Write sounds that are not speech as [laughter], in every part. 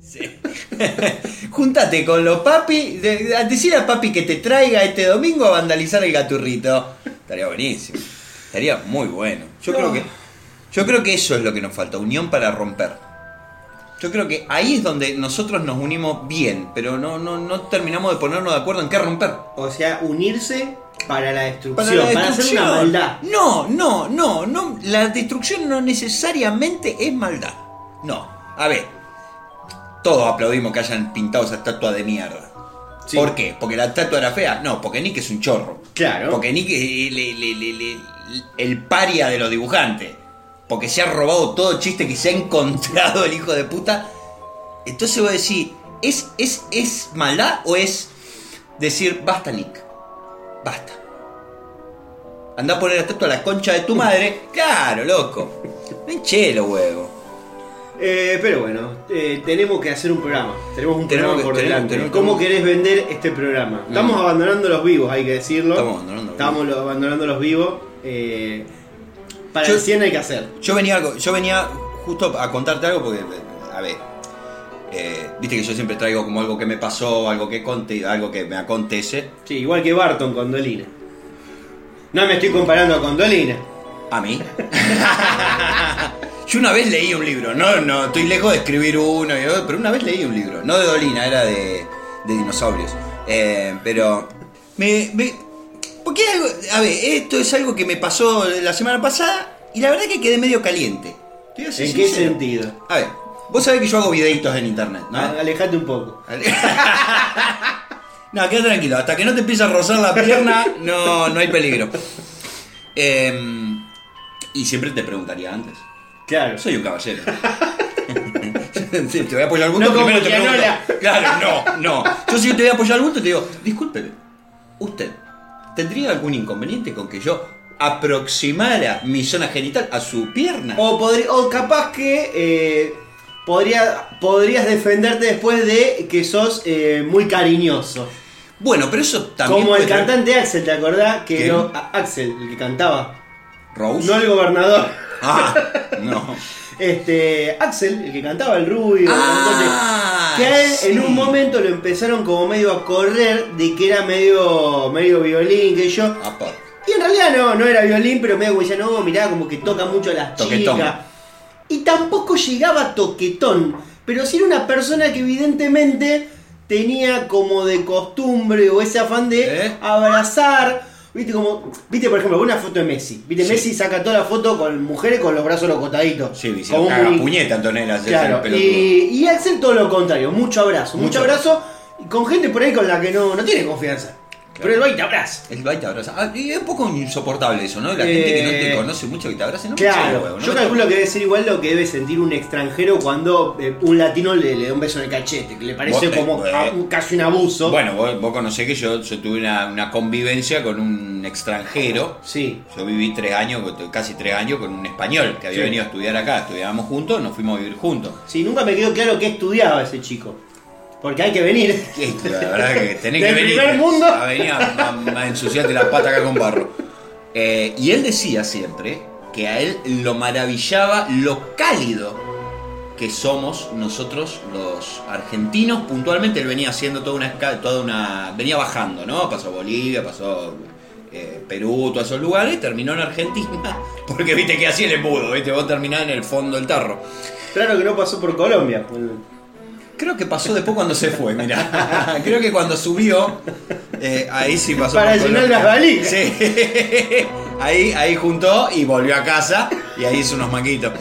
Sí. [laughs] Júntate con los papi, de- de- decir a papi que te traiga este domingo a vandalizar el gaturrito. Estaría buenísimo. Estaría muy bueno. Yo creo que yo creo que eso es lo que nos falta, unión para romper. Yo creo que ahí es donde nosotros nos unimos bien, pero no, no, no terminamos de ponernos de acuerdo en qué romper. O sea, unirse para la destrucción, Para para, la hacer una maldad. No, no, no, no. La destrucción no necesariamente es maldad. No. A ver. Todos aplaudimos que hayan pintado esa estatua de mierda. Sí. ¿Por qué? ¿Porque la estatua era fea? No, porque Nick es un chorro. Claro. Porque Nick es el, el- paria de los dibujantes. Porque se ha robado todo chiste que se ha encontrado el hijo de puta. Entonces voy a decir, ¿es, es, ¿es maldad o es decir, basta Nick? Basta. Anda a poner la estatua a la concha de tu madre. Claro, loco. No hinché los huevos. Eh, pero bueno, eh, tenemos que hacer un programa. Tenemos un Tenemos programa que- por tenemos- delante. tenemos- ¿Cómo tenemos- querés vender este programa? Estamos Mm. abandonando los vivos, hay que decirlo. Estamos abandonando los Estamos lo- abandonando los vivos. eh, para Yo- el 100 hay que hacer. Yo venía, algo- yo venía justo a contarte algo porque, a ver, eh, viste que yo siempre traigo como algo que me pasó, algo que conte, algo que me acontece. Sí, igual que Barton con Dolina. No me estoy comparando con Dolina. A mí. [laughs] Yo una vez leí un libro, no, no, estoy lejos de escribir uno, y otro, pero una vez leí un libro, no de Dolina, era de, de dinosaurios. Eh, pero me, me- porque algo, a ver, esto es algo que me pasó la semana pasada y la verdad que quedé medio caliente. ¿En qué sentido? A ver, vos sabés que yo hago videitos en internet, ¿no? A- Alejate un poco. [laughs] No, queda tranquilo, hasta que no te empiece a rozar la pierna, no, no hay peligro. [laughs] Em, y siempre te preguntaría antes. Claro. Soy un caballero. [laughs] Sí, te voy a apoyar al bulto, No primero te pregunto. Claro, no, no. Yo si te voy a apoyar al bulto te digo, discúlpeme, ¿usted tendría algún inconveniente con que yo aproximara mi zona genital a su pierna? O, podri- o capaz que eh, podría, podrías defenderte después de que sos eh, muy cariñoso. Bueno, pero eso también. Como el cantante Axel, ¿te acordás? Que no, Axel, el que cantaba. Rose. No el gobernador. Ah, no. [laughs] Este, Axel, el que cantaba el rubio. Ah, que sí. en un momento lo empezaron como medio a correr de que era medio, medio violín, que yo. Apa. Y en realidad no, no era violín, pero medio decía, no, mirá, como que toca mucho a las Toquetón. chicas. Y tampoco llegaba toquetón, pero sí era una persona que evidentemente tenía como de costumbre o ese afán de ¿Eh? abrazar. Viste como, viste por ejemplo, una foto de Messi. Viste, Sí. Messi saca toda la foto con mujeres con los brazos locotaditos. Sí, sí, Como caga muy- puñeta Antonella, Claro, pelotudo. y, y Axel todo lo contrario, mucho abrazo, mucho, Mucho abrazo, con gente por ahí con la que no, no tiene confianza. Pero va y te abraza. El baile te abraza. Ah, y es un poco insoportable eso, ¿no? La Eh, gente que no te conoce mucho que te abrace, no Claro, los huevos, ¿no? yo calculo que debe ser igual lo que debe sentir un extranjero cuando eh, un latino le, le da un beso en el cachete, que le parece como eh, casi un abuso. Bueno, vos, vos conocés que yo, yo tuve una, una convivencia con un extranjero. Sí, Yo viví tres años, casi tres años, con un español que había Sí. venido a estudiar acá. Estudiábamos juntos, nos fuimos a vivir juntos. sí, nunca me quedó claro qué estudiaba ese chico. Porque hay que venir. La verdad que tenés que venir primer mundo. a venir a, a- a ensuciarte la pata acá con barro. Eh, y él decía siempre que a él lo maravillaba lo cálido que somos nosotros los argentinos. Puntualmente él venía haciendo toda una esca- toda una. venía bajando, ¿no? Pasó Bolivia, pasó eh, Perú, todos esos lugares, terminó en Argentina. [laughs] Porque viste que así el embudo, viste, vos terminás en el fondo del tarro. Claro que no pasó por Colombia. Creo que pasó después cuando se fue, mira. [laughs] Creo que cuando subió, eh, ahí sí pasó. Para llenar las valijas. Sí. [laughs] Ahí, ahí juntó y volvió a casa y ahí hizo unos manguitos.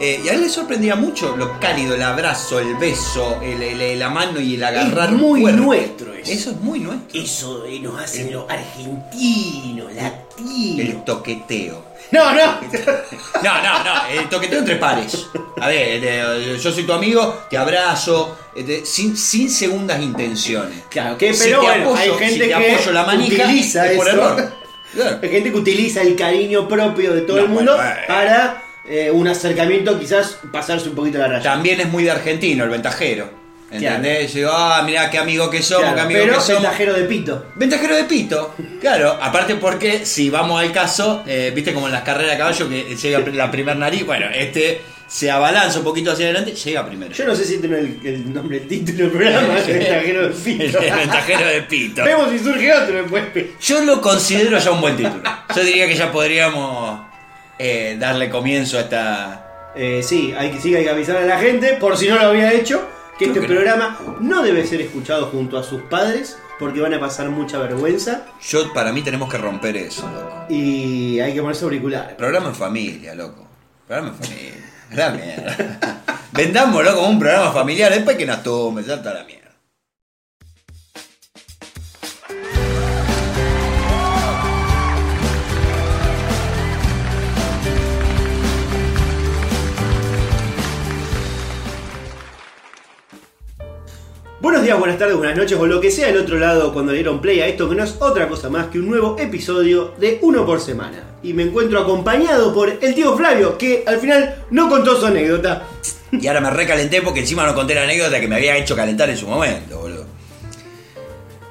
Eh, y a él le sorprendía mucho lo cálido, el abrazo, el beso, el, el- la mano y el agarrar. Es muy nuestro eso. Eso es muy nuestro. Eso nos hace los argentinos, latinos. El toqueteo. [laughs] No, no. No, no, no, el toqueteo entre pares. A ver, eh, yo soy tu amigo, te abrazo, eh, sin, sin segundas intenciones. Claro, que Si pero te bueno, apoyo- hay gente si te que apoyo la manija, utiliza es por eso. error. Claro. Hay gente que utiliza el cariño propio de todo No, el mundo bueno, eh. para eh, un acercamiento, quizás pasarse un poquito la raya. También es muy de argentino el ventajero. ¿Entendés? Yo, ah, mirá qué amigo que somos, Claro, qué amigo pero que somos. ventajero de pito. Ventajero de pito, claro. Aparte porque si vamos al caso, eh, viste como en las carreras de caballo que llega la primer nariz, bueno, este se abalanza un poquito hacia adelante, llega primero. Yo no sé si es el, el nombre del título del programa, [laughs] el ventajero de pito. El ventajero de pito. Vemos si surge otro después. Yo lo considero ya un buen título. Yo diría que ya podríamos eh, darle comienzo a esta. Eh, sí, hay que, sí, hay que avisar a la gente, por si no lo había hecho, que este programa no debe ser escuchado junto a sus padres, porque van a pasar mucha vergüenza Yo, para mí, tenemos que romper eso, loco. y hay que ponerse auriculares. Programa en familia, loco. Programa en familia. La mierda. [laughs] Vendámoslo como un programa familiar, después que nos tome, ya está la mierda. Buenos días, buenas tardes, buenas noches o lo que sea el otro lado cuando le dieron play a esto que no es otra cosa más que un nuevo episodio de uno por semana. Y me encuentro acompañado por el tío Flavio, que al final no contó su anécdota. Y ahora me recalenté porque encima no conté la anécdota que me había hecho calentar en su momento, boludo.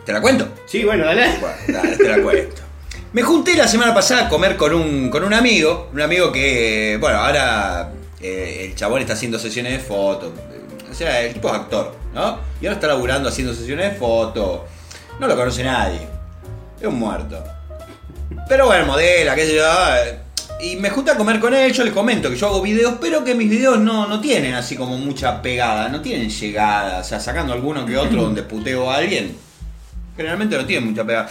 ¿Te la cuento? Sí, bueno, dale. Bueno, dale, te la cuento. Me junté la semana pasada a comer con un, con un amigo, un amigo que, bueno, ahora eh, el chabón está haciendo sesiones de fotos, o sea, el tipo es actor, ¿no? Y ahora está laburando haciendo sesiones de fotos, no lo conoce nadie, es un muerto. Pero bueno, modela, qué sé yo, eh, y me junté a comer con él, yo les comento que yo hago videos, pero que mis videos no, no tienen así como mucha pegada, no tienen llegada, o sea, sacando alguno que otro donde puteo a alguien, generalmente no tienen mucha pegada.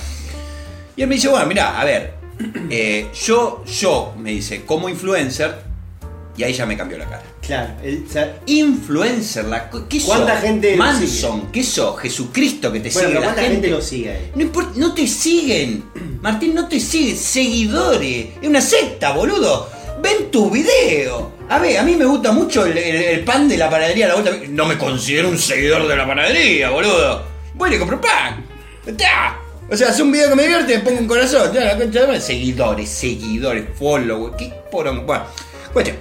Y él me dice, bueno, mira, a ver, [clears throat] eh, yo, yo, me dice, como influencer, y ahí ya me cambió la cara. Claro, el- o sea, Influencer, la, ¿qué ¿Cuánta sos? gente lo Manson, ¿qué sos? Jesucristo que te bueno, sigue pero la ¿cuánta gente. gente lo sigue ahí? No importa, no te siguen. [clears throat] Martín, no te siguen. Seguidores. Es una secta, boludo. Ven tus videos. A ver, a mí me gusta mucho el, el- el pan de la panadería. La vuelta. No me considero un seguidor de la panadería, boludo. Voy y le compro pan. O sea, hace un video que me divierte, me pongo un corazón. Ya, la concha de madre. Seguidores, seguidores, followers. ¿Qué porón? Bueno, cuestión.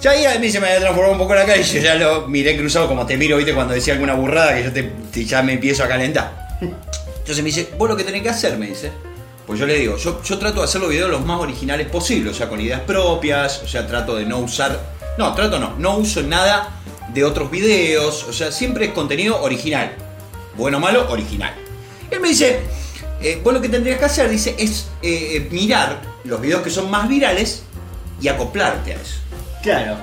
Ya ahí a mí se me había transformado un poco la cara y yo ya lo miré cruzado como te miro, viste, cuando decía alguna burrada que yo te, ya me empiezo a calentar. Entonces me dice, vos lo que tenés que hacer, me dice. Pues yo le digo, yo, yo trato de hacer los videos los más originales posibles, o sea, con ideas propias, o sea, trato de no usar... No, trato no, no uso nada de otros videos, o sea, siempre es contenido original. Bueno o malo, original. Él me dice, eh, vos lo que tendrías que hacer, dice, es eh, eh, mirar los videos que son más virales y acoplarte a eso. Claro.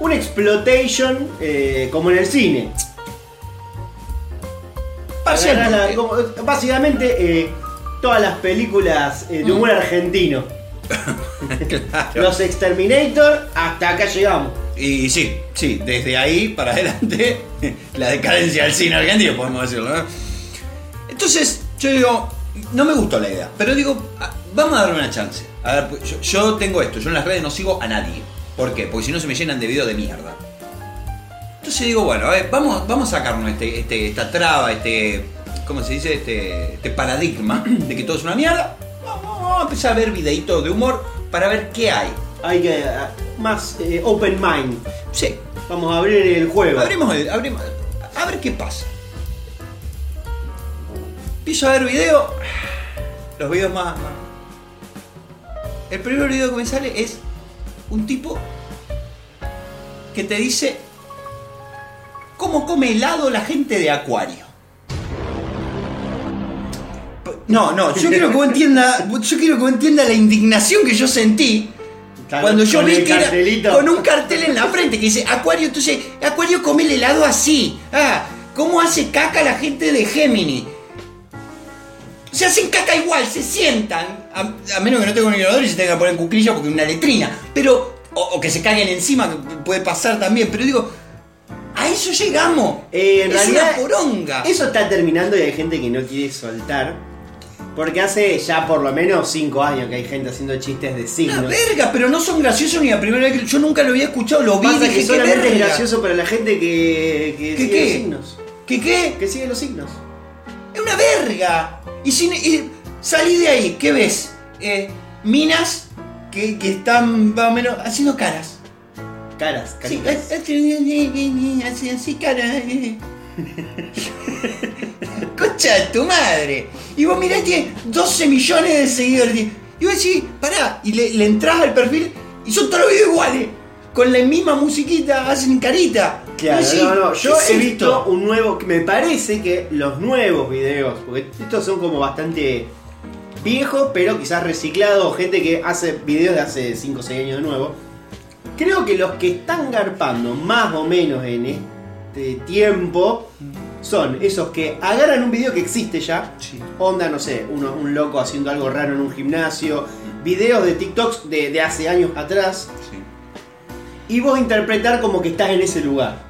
Un exploitation eh, como en el cine. Parcialmente. Como- básicamente, eh, todas las películas eh, de humor argentino. [laughs] [laughs] Claro. Los Exterminator, hasta acá llegamos. Y sí, sí, desde ahí para adelante, [laughs] la decadencia del cine argentino, podemos decirlo, ¿no? Entonces, yo digo, no me gustó la idea, pero digo, ah, vamos a darle una chance. A ver, pues, yo, yo tengo esto, yo en las redes no sigo a nadie. ¿Por qué? Porque si no se me llenan de videos de mierda. Entonces digo, bueno, a ver, vamos, vamos a sacarnos este, este, esta traba, este, ¿cómo se dice? Este, este paradigma de que todo es una mierda. Vamos, vamos a empezar a ver videitos de humor para ver qué hay. Hay que. ah, más eh, open mind. Sí, Vamos a abrir el juego. Abrimos el. Abrimos, a ver qué pasa. Empiezo a ver video. Los videos más, más- El primer video que me sale es un tipo que te dice cómo come helado la gente de Acuario. No, no, yo quiero que vos entienda, yo quiero que vos entienda la indignación que yo sentí cuando yo vi que era con un cartel en la frente que dice Acuario, entonces Acuario come el helado así. Ah, ¿cómo hace caca la gente de Gemini? Se hacen caca igual, se sientan. A, a menos que no tengan un inodoro y se tengan que poner en cuclilla porque es una letrina. Pero. O, o que se caguen encima, que puede pasar también. Pero digo. A eso llegamos. Eh, en es realidad, una poronga. Eso está terminando y hay gente que no quiere soltar. Porque hace ya por lo menos 5 años que hay gente haciendo chistes de Una signos. verga, pero no son graciosos ni la primera vez que. Yo nunca lo había escuchado, lo vi Pasa dije, que "¿Qué solamente es verga?". gracioso para la gente que, que ¿Qué sigue qué? los signos. ¿Qué qué? Que sigue los signos. Es una verga. Y, si, y salí de ahí, ¿qué ves? Eh, minas que, que están más o menos haciendo caras. Caras, Sí, caritas. así, así caras. [laughs] Concha de tu madre. Y vos mirá, tiene 12 millones de seguidores. Y vos decís, pará, y le, le entras al perfil y son todos los videos iguales. con la misma musiquita hacen carita. Claro, Sí, no, no, yo ¿qué he visto un nuevo, me parece que los nuevos videos, porque estos son como bastante viejos, pero quizás reciclados, gente que hace videos de hace 5 o 6 años de nuevo. Creo que los que están garpando más o menos en este tiempo son esos que agarran un video que existe ya, Sí. onda, no sé, uno, un loco haciendo algo raro en un gimnasio, videos de TikToks de, de hace años atrás, Sí. y vos interpretar como que estás en ese lugar.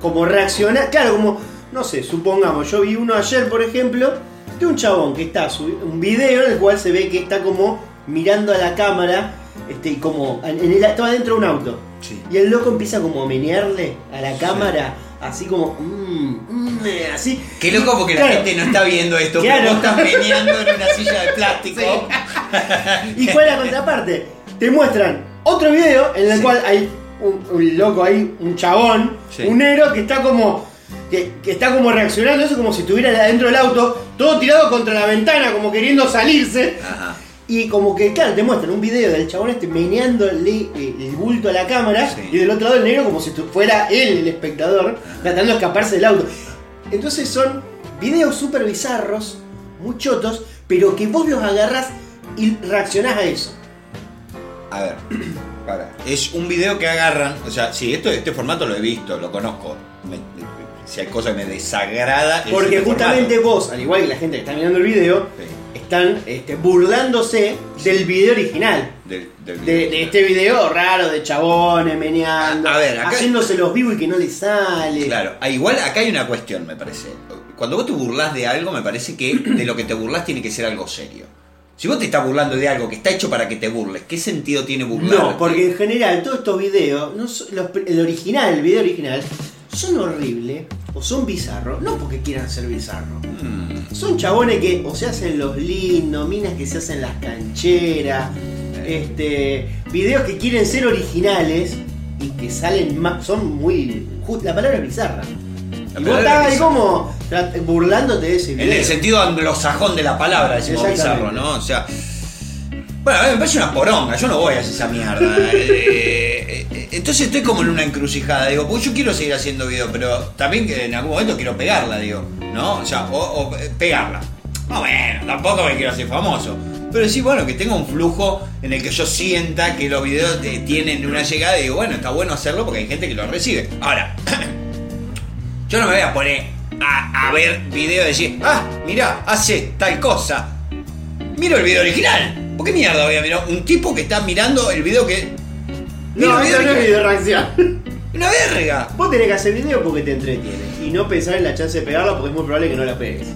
Como reaccionar, claro, como, no sé, supongamos, yo vi uno ayer, por ejemplo, de un chabón que está, un video en el cual se ve que está como mirando a la cámara, este, y como, en el, estaba dentro de un auto. Sí. Y el loco empieza como a menearle a la cámara, así como, mm, mm, así. Qué loco porque la gente no está viendo esto, Claro. pero vos estás [laughs] meneando en una silla de plástico. ¿Y cuál es la contraparte? Te muestran otro video en el Sí. cual hay un, un loco ahí, un chabón, Sí. un negro que está como. Que, que está como reaccionando eso como si estuviera adentro del auto, todo tirado contra la ventana, como queriendo salirse. Ajá. Y como que, claro, te muestran un video del chabón este meneándole eh, el bulto a la cámara Sí. y del otro lado el negro como si fuera él el espectador, tratando de escaparse del auto. Entonces son videos súper bizarros, muy chotos, pero que vos los agarrás y reaccionás a eso. A ver, [clears throat] para. Es un video que agarran. O sea, sí, esto, este formato lo he visto, lo conozco. Me- si hay cosas que me desagrada. es Porque este justamente formato. vos, al igual que la gente que está mirando el video, Sí, están este, burlándose del video original. del, del De, este video raro de chabones meneando, A- a ver, acá- haciéndose los vivos y que no les sale. Claro, ah, igual acá hay una cuestión, me parece. Cuando vos te burlas de algo, me parece que de lo que te burlas tiene que ser algo serio. Si vos te estás burlando de algo que está hecho para que te burles, ¿qué sentido tiene burlar? No, porque en general todos estos videos, no son- los- el original, el video original, son horribles o son bizarros, no porque quieran ser bizarros. Mm, Son chabones que o se hacen los lindos, minas que se hacen las cancheras, este, videos que quieren ser originales y que salen más, son muy, la palabra es bizarra. Y vos ahí como burlándote de ese En video. el sentido anglosajón de la palabra, decimos bizarro, ¿no? O sea. Bueno, a mí me parece una poronga, yo no voy a hacer esa mierda. [laughs] Eh, eh, entonces estoy como en una encrucijada, digo, pues yo quiero seguir haciendo videos, pero también que en algún momento quiero pegarla, digo, ¿no? O sea, o, o, eh, pegarla. No, bueno, tampoco me quiero hacer famoso. Pero sí, bueno, que tenga un flujo en el que yo sienta que los videos eh, tienen una llegada y digo, bueno, está bueno hacerlo porque hay gente que lo recibe. Ahora, [clears throat] yo no me voy a poner a, a ver video y decir, ah, mira, hace tal cosa. Miro el video original. ¿Por qué mierda voy a mirar un tipo que está mirando el video que. No, eso no es video reacción. [laughs] Una verga. Vos tenés que hacer video porque te entretiene y no pensar en la chance de pegarla porque es muy probable que no la pegues.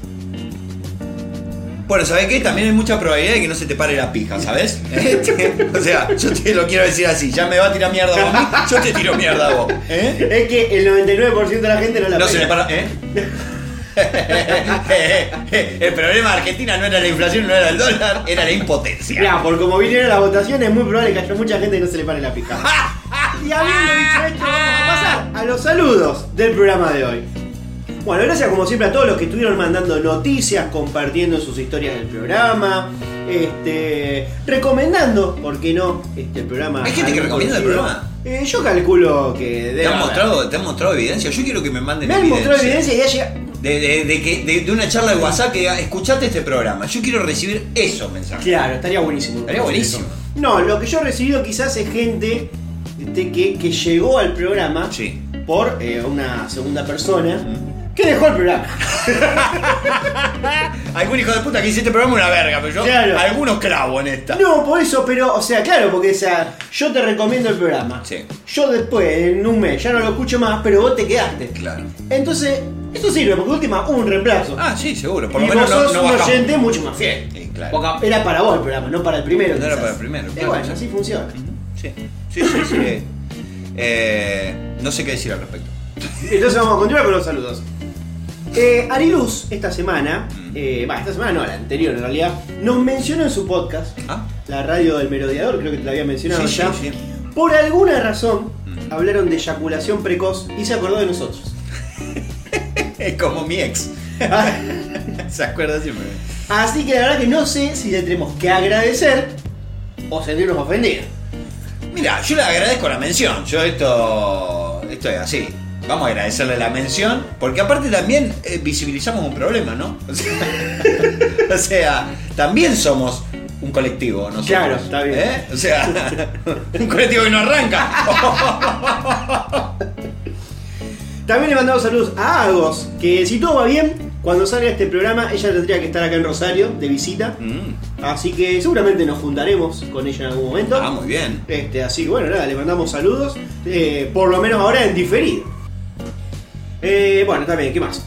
Bueno, ¿sabés qué? También hay mucha probabilidad de que no se te pare la pija, ¿sabes? [laughs] o sea, yo te lo quiero decir así. Ya me va a tirar mierda vos a mí, yo te tiro mierda a vos. ¿Eh? Es que el 99% de la gente no la No pega. se le para. ¿Eh? [laughs] el problema de Argentina no era la inflación, no era el dólar, era la impotencia. Mirá, por como vinieron las votaciones, es muy probable que haya mucha gente que no se le pare la pija. [laughs] y habiendo dicho esto, vamos a pasar a los saludos del programa de hoy. Bueno, gracias como siempre a todos los que estuvieron mandando noticias, compartiendo sus historias del programa, este, recomendando, ¿por qué no? Este el programa. ¿Hay gente que recomienda el programa? Eh, yo calculo que ¿Te han, mostrado, ¿Te han mostrado evidencia? Yo quiero que me manden Me han mostrado evidencia y ya llega. De, de- de que, de, de una charla de WhatsApp que diga, escuchate este programa. Yo quiero recibir esos mensajes. Claro, estaría buenísimo. Estaría buenísimo. No, lo que yo he recibido quizás es gente este, que, que llegó al programa Sí. por eh, una segunda persona que dejó el programa. [laughs] Algún hijo de puta que dice este programa es una verga, pero yo Claro. algunos clavo en esta. No, por eso, pero, o sea, claro, porque o sea, yo te recomiendo el programa. Sí. Yo después, en un mes, ya no lo escucho más, pero vos te quedaste. Claro. Entonces, eso sirve, porque última hubo un reemplazo. Ah, sí, seguro. Por y lo menos vos no, sos no un bajamos. oyente mucho más fiel. Sí, claro. Porque era para vos el programa, no para el primero. No era quizás. para el primero, Eh, claro, bueno, sí. así funciona. Sí, sí, sí. sí. Eh, no sé qué decir al respecto. Entonces vamos a continuar con los saludos. Eh, Ariluz, esta semana, Mm. eh, esta semana no, la anterior en realidad, nos mencionó en su podcast, Ah, la radio del merodeador, creo que te la había mencionado Sí, ya. sí, sí. Por alguna razón, Mm. hablaron de eyaculación precoz y se acordó de nosotros. es [laughs] como mi ex. [laughs] ¿Se acuerda siempre? Así que la verdad que no sé si le tenemos que agradecer o sentirnos ofendidos. Mira, yo le agradezco la mención. Yo esto, esto es así. Vamos a agradecerle la mención, porque aparte también eh, visibilizamos un problema, ¿no? [laughs] O sea, o sea, también somos un colectivo nosotros. Claro, está bien. ¿Eh? O sea, [laughs] un colectivo que no arranca. [laughs] También le mandamos saludos a Agos, que si todo va bien, cuando salga este programa, ella tendría que estar acá en Rosario de visita. Mm, Así que seguramente nos juntaremos con ella en algún momento. ah, muy bien. Este, así que bueno, nada, le mandamos saludos. eh, por lo menos ahora en diferido. Eh, bueno, también, ¿qué más?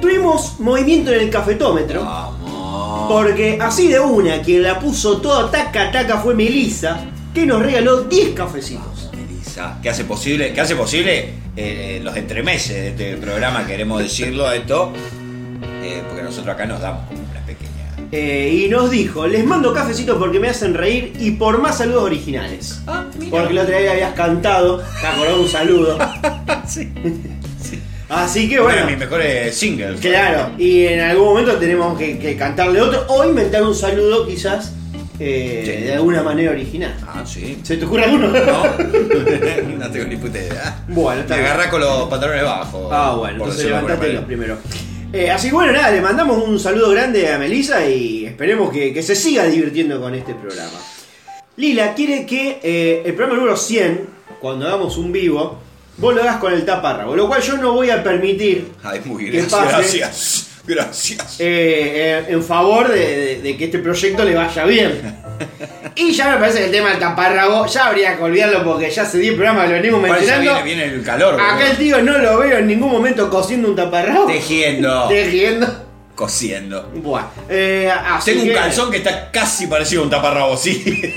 Tuvimos movimiento en el cafetómetro. Vamos. Porque así de una, quien la puso toda taca taca fue Melissa, que nos regaló 10 cafecitos. Melissa, que hace posible, que hace posible eh, los entremeses de este programa, queremos decirlo esto, eh, porque nosotros acá nos damos como una pequeña. Eh, y nos dijo, les mando cafecitos porque me hacen reír y por más saludos originales. Ah. Porque la otra vez habías cantado, te acordás un saludo. [laughs] sí. [laughs] Así que Bueno, bueno, mis mejores singles. claro, y en algún momento tenemos que, que cantarle otro o inventar un saludo quizás eh, Sí. de alguna manera original. Ah, sí. ¿Se te ocurre alguno? No, [laughs] no tengo ni puta idea. Bueno, bien. agarra con los pantalones bajos. Ah, bueno, entonces levantate los primero. Eh, así que bueno, nada, le mandamos un saludo grande a Melissa y esperemos que, que se siga divirtiendo con este programa. Lila quiere que eh, el programa número 100, cuando hagamos un vivo, vos lo hagas con el taparrabo, lo cual yo no voy a permitir Ay, muy Que gracias. pase. Gracias. Gracias. eh, eh, en favor de, de- de que este proyecto le vaya bien. Y ya me parece que el tema del taparrabo ya habría que olvidarlo porque ya hace 10 programas lo venimos Por eso mencionando. viene, viene el calor. Acá el boludo. tío no lo veo en ningún momento cosiendo un taparrabo. Tejiendo. [laughs] Tejiendo. Cosiendo. Buah, eh, así Tengo un que- calzón que está casi parecido a un taparrabo, sí. [laughs]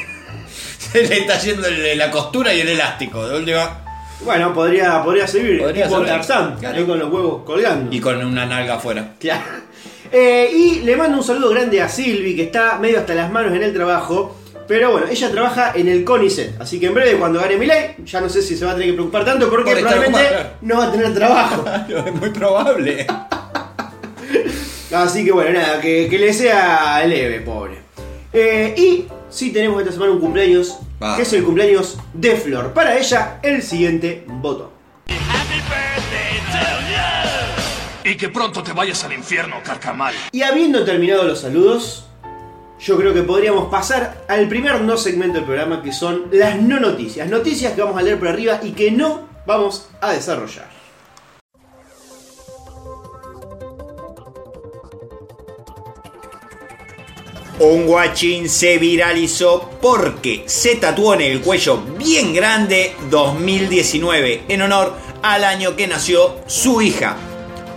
Se le está yendo el- la costura y el elástico. ¿De dónde va? Bueno, podría, podría servir. Podría tipo servir. Tarzán, Claro. ahí con los huevos colgando. Y con una nalga afuera. Claro. Eh, y le mando un saludo grande a Silvi, que está medio hasta las manos en el trabajo. Pero bueno, ella trabaja en el CONICET. Así que en breve, cuando gane mi ley, ya no sé si se va a tener que preocupar tanto porque Por probablemente no va a tener trabajo. [laughs] es muy probable. Así que bueno, nada, que, que le sea leve, pobre. Eh, y sí tenemos esta semana un cumpleaños, Que es el cumpleaños de Flor. Para ella, el siguiente voto. Y que pronto te vayas al infierno, carcamal. Y habiendo terminado los saludos, yo creo que podríamos pasar al primer no segmento del programa, que son las no noticias. Noticias que vamos a leer por arriba y que no vamos a desarrollar. Un guachín se viralizó porque se tatuó en el cuello bien grande 2019 en honor al año que nació su hija.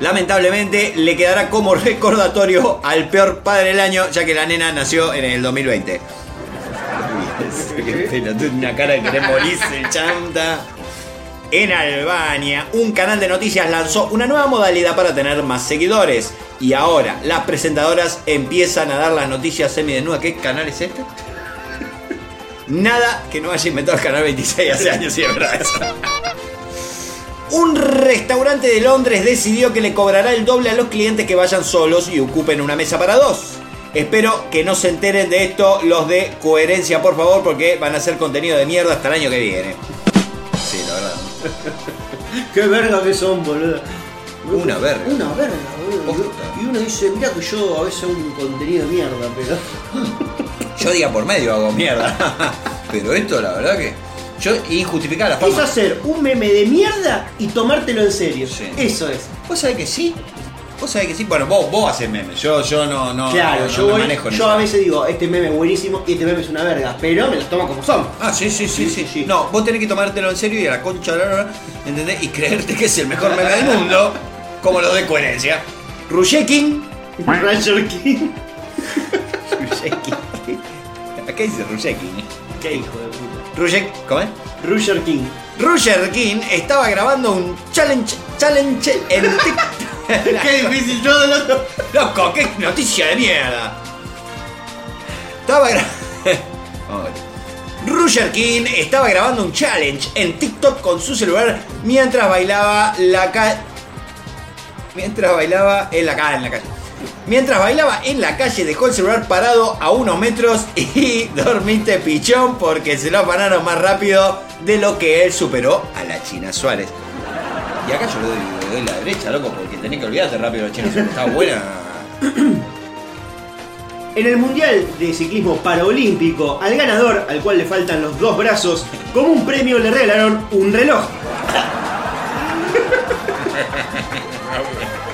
Lamentablemente le quedará como [laughs] recordatorio al peor padre del año ya que la nena nació en el 2020. [laughs] Una cara de querer morirse, chanta. En Albania, un canal de noticias lanzó una nueva modalidad para tener más seguidores. Y ahora las presentadoras empiezan a dar las noticias semidesnudas. ¿Qué canal es este? [laughs] Nada que no haya inventado el canal 26 hace años, sí, es verdad. Un restaurante de Londres decidió que le cobrará el doble a los clientes que vayan solos y ocupen una mesa para dos. Espero que no se enteren de esto los de coherencia, por favor, porque van a hacer contenido de mierda hasta el año que viene. Sí, la verdad. ¡Qué verga que son, boludo! Una verga. Una verga, boludo. Posta. Y uno dice, mira que yo a veces hago un contenido de mierda, pero... [laughs] Yo día por medio hago mierda. [laughs] Pero esto, la verdad que. Yo, y justificar la Es fama. hacer un meme de mierda y tomártelo en serio. Sí. Eso es. ¿Vos sabés que sí? ¿Vos sabés que sí? Bueno, vos, vos haces memes. Yo, yo no, no, claro, no, no yo, me voy- manejo en yo eso. a veces digo, este meme es buenísimo y este meme es una verga, pero me los tomo como son. Ah, sí, sí, sí, Sí, sí. No, vos tenés que tomártelo en serio y a la concha de la lora, ¿entendés? Y creerte que es el mejor meme del mundo, como los de coherencia. Rushekin. Rancher King. Rushekin. Acá dice Rushekin. Qué hijo de puta. Rushek, ¿cómo es? Rusher King. Roger King estaba grabando un challenge, challenge en TikTok. [laughs] Qué difícil todo lo otro. Loco, qué noticia de mierda. Estaba. [laughs] Roger King estaba grabando un challenge en TikTok con su celular mientras bailaba la calle. Mientras bailaba en la calle, en la calle. Mientras bailaba en la calle dejó el celular parado a unos metros [laughs] y dormiste pichón porque se lo afanaron más rápido de lo que él superó a la China Suárez. Y acá yo le doy, le doy la derecha, loco, porque tenés que olvidarte rápido China Suárez. Está buena. [clears throat] En el Mundial de Ciclismo Paraolímpico, al ganador, al cual le faltan los dos brazos, como un premio le regalaron un reloj. [laughs]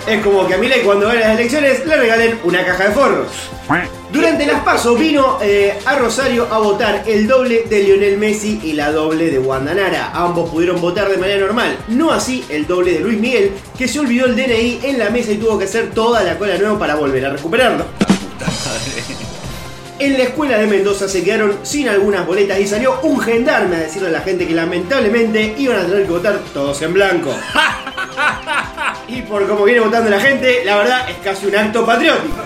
Es como que a Milei cuando gane las elecciones le regalen una caja de forros. Durante las pasos vino eh, a Rosario a votar el doble de Lionel Messi y la doble de Wanda Nara. Ambos pudieron votar de manera normal, no así el doble de Luis Miguel, que se olvidó el DNI en la mesa y tuvo que hacer toda la cola nueva para volver a recuperarlo. En la escuela de Mendoza se quedaron sin algunas boletas y salió un gendarme a decirle a la gente que lamentablemente iban a tener que votar todos en blanco. [laughs] Y por como viene votando la gente, la verdad es casi un acto patriótico.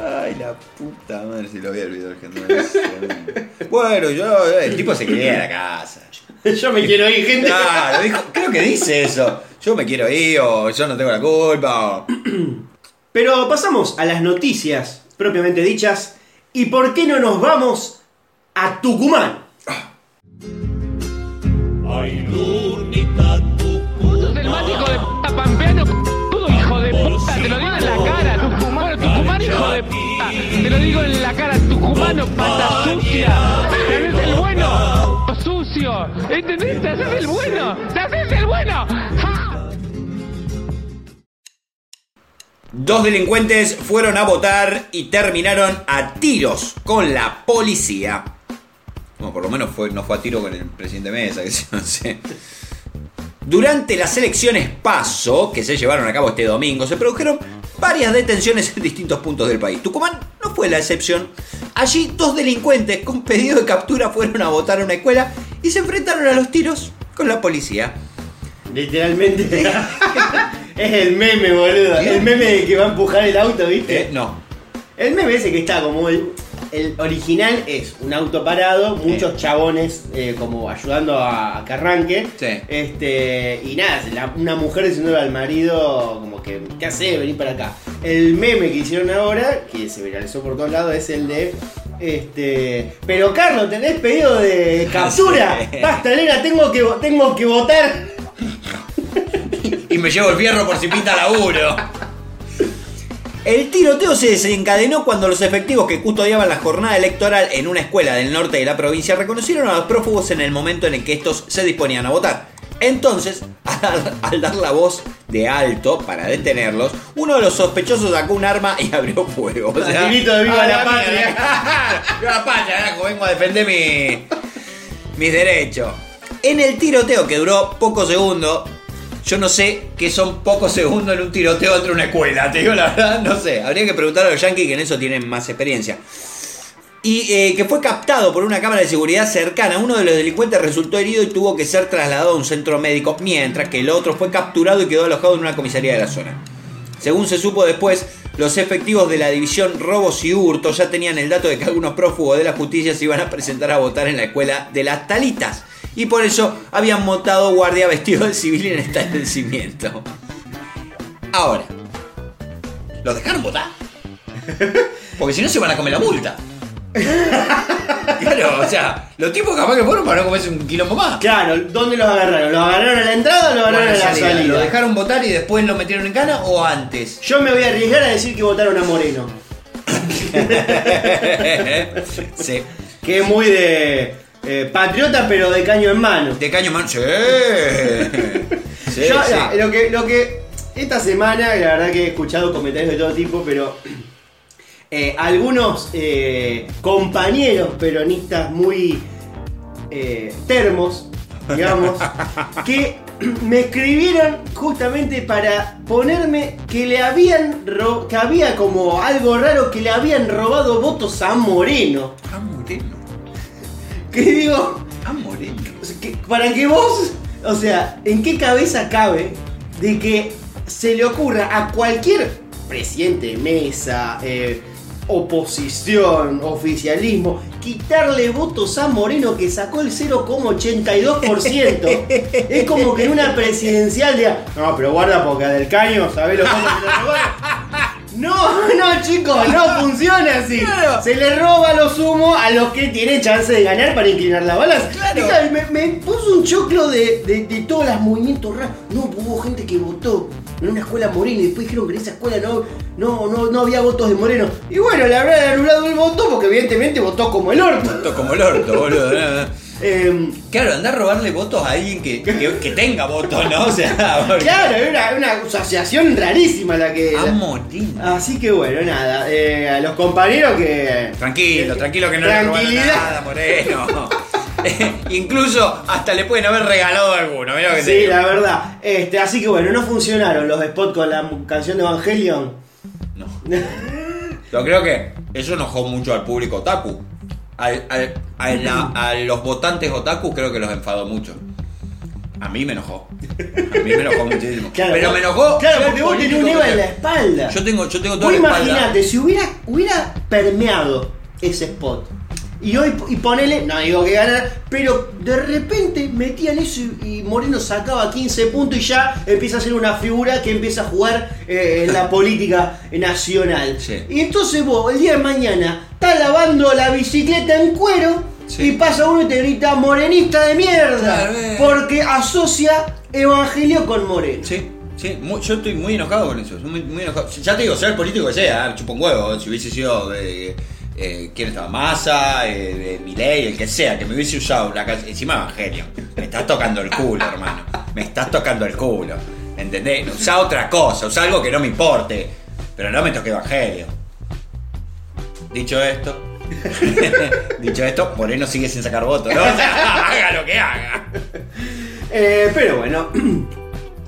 Ay, la puta madre, si lo había olvidado el gendarme. Bueno, yo, el tipo se quería a la casa. [laughs] Yo me quiero ir, gente. Claro, dijo- creo que dice eso. Yo me quiero ir o yo no tengo la culpa. o- Pero pasamos a las noticias propiamente dichas. ¿Y por qué no nos vamos a Tucumán? Sos el más hijo de puta pampeano, todo hijo de puta, te lo digo en la cara, tucumano, tucumano hijo de puta, te lo digo en la cara, tucumano, pata sucia, te haces el bueno, sucio, ¿entendés? Te haces el bueno, te haces el bueno, ¡Ja! Dos delincuentes fueron a votar y terminaron a tiros con la policía. Por lo menos fue, no fue a tiro con el presidente Mesa, [laughs] que no sé. Durante las elecciones PASO, que se llevaron a cabo este domingo, se produjeron varias detenciones en distintos puntos del país. Tucumán no fue la excepción. Allí dos delincuentes con pedido de captura fueron a votar a una escuela y se enfrentaron a los tiros con la policía. Literalmente. [laughs] [laughs] es el meme, boludo. El meme de que va a empujar el auto, ¿viste? Eh, no. El meme ese que está como el, el original es un auto parado, muchos chabones eh, como ayudando a, a que arranque. Sí. Este, y nada, la- una mujer diciéndole al marido como que, ¿qué hace? Vení para acá. El meme que hicieron ahora, que se viralizó por todos lados, es el de... Este, pero Carlos, ¿tenés pedido de [laughs] captura? Sí. Basta, Elena, tengo que, tengo que votar. Y me llevo el fierro por si pinta laburo. El tiroteo se desencadenó cuando los efectivos que custodiaban la jornada electoral en una escuela del norte de la provincia reconocieron a los prófugos en el momento en el que estos se disponían a votar. Entonces, [laughs] al, al dar la voz de alto para detenerlos, uno de los sospechosos sacó un arma y [laughs] abrió fuego. O sea, Al grito de viva la mierda. [laughs] ¡Viva la patria! carajo! Vengo a defender mi, mis derechos. En el tiroteo que duró pocos segundos, yo no sé qué son pocos segundos en un tiroteo entre una escuela, te digo la verdad, no sé. Habría que preguntar a los yankees que en eso tienen más experiencia. Y eh, que fue captado por una cámara de seguridad cercana. Uno de los delincuentes resultó herido y tuvo que ser trasladado a un centro médico, mientras que el otro fue capturado y quedó alojado en una comisaría de la zona. Según se supo después, los efectivos de la división Robos y Hurtos ya tenían el dato de que algunos prófugos de la justicia se iban a presentar a votar en la escuela de las Talitas. Y por eso habían montado guardia vestido de civil en este establecimiento. Ahora, ¿los dejaron votar? Porque si no se van a comer la multa. Claro, o sea, los tipos capaz que fueron para no comerse un quilombo más. Claro, ¿dónde los agarraron? ¿Los agarraron a la entrada o los agarraron Bueno, a la salida. salida? ¿Lo dejaron votar y después lo metieron en cana o antes? Yo me voy a arriesgar a decir que votaron a Moreno. [laughs] sí. Que es muy de eh, patriota, pero de caño en mano. De caño man. Sí. [laughs] Sí, Yo, sí. ya, lo que, lo que esta semana, la verdad que he escuchado comentarios de todo tipo, pero [clears throat] eh, algunos eh, compañeros peronistas muy termos, digamos, [laughs] que [clears throat] me escribieron justamente para ponerme que le habían que había como algo raro que le habían robado votos a Moreno. Ah, Moreno. Que digo, Ah, Moreno. o sea, que- para que vos, o sea, ¿en qué cabeza cabe de que se le ocurra a cualquier presidente de mesa, eh, oposición, oficialismo, quitarle votos a Moreno que sacó el 0,82%. es como que en una presidencial de. No, pero guarda porque a del caño, ¿sabés votos que? [laughs] No, no, chicos, no [laughs] funciona así. Claro. Se le roba lo sumo a los que tienen chance de ganar para inclinar la balanza. Claro. Me, me puso un choclo de, de, de todos los movimientos raros. No, hubo gente que votó en una escuela morena y después dijeron que en esa escuela no, no, no, no había votos de Moreno. Y bueno, le habrán anulado el voto porque evidentemente votó como el orto. Esto como el orto, boludo. [laughs] Em, Claro, andar a robarle votos a alguien que, que, que tenga votos, ¿no? [laughs] O sea, porque- claro, era una, una asociación rarísima la que... A morir. Así que bueno, nada, eh, a los compañeros que... Tranquilo, tranquilo que no le robaron nada, Moreno. [laughs] Incluso hasta le pueden haber regalado alguno, mirá que te Sí, digo. la verdad. Este, así que bueno, no funcionaron los spots con la canción de Evangelion. No. [laughs] Yo creo que eso enojó mucho al público otaku. Al- al- a, la- a los votantes otaku creo que los enfadó mucho. A mí me enojó. A mí me enojó muchísimo. Claro, Pero vos- me enojó. Claro, porque vos tenés un EVA en la espalda. Yo tengo, yo tengo Vos toda la espalda. imaginate, si hubiera, hubiera permeado ese spot. Y hoy, y ponele, no digo que ganar, pero de repente metían eso y, y Moreno sacaba 15 puntos y ya empieza a ser una figura que empieza a jugar eh, en la [laughs] política nacional. Sí. Y entonces vos, el día de mañana, estás lavando la bicicleta en cuero Sí. y pasa uno y te grita morenista de mierda. Porque asocia evangelio con Moreno. Sí, sí, yo estoy muy enojado con eso. Muy enojado. Ya te digo, sea el político que sea, chupa un huevo. Si hubiese sido. Eh, eh, ¿Quién estaba? Massa, eh, Milei, el que sea, que me hubiese usado la canción. Encima Evangelio. Me estás tocando el culo, hermano. Me estás tocando el culo. ¿Entendés? Usa otra cosa, usa algo que no me importe. Pero no me toque Evangelio. Dicho esto. [laughs] Dicho esto, Moreno sigue sin sacar votos, ¿no? O [laughs] sea, haga lo que haga. Eh, pero bueno,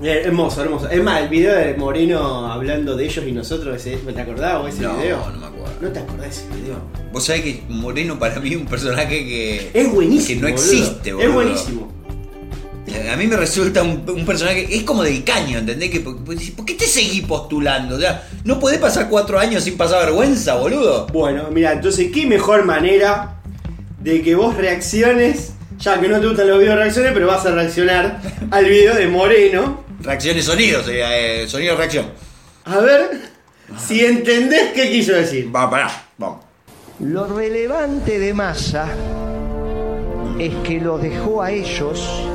eh, hermoso, hermoso. Es más, el video de Moreno hablando de ellos y nosotros, ese, ¿te acordás o ese No, video? no me acuerdo. ¿No te acordás de ese video? Vos sabés que Moreno para mí es un personaje que. Es buenísimo. Que no boludo. existe, boludo. Es buenísimo. A mí me resulta un, un personaje. Es como del caño, ¿entendés? Que, por, ¿Por qué te seguís postulando? O sea, no podés pasar cuatro años sin pasar vergüenza, boludo. Bueno, mira, entonces, ¿qué mejor manera de que vos reacciones? Ya que no te gustan los videos reacciones, pero vas a reaccionar al video de Moreno. Reacciones sonidos, eh, sonido reacción. A ver si entendés qué quiso decir. Va, pará, vamos. Lo relevante de Massa es que los dejó a ellos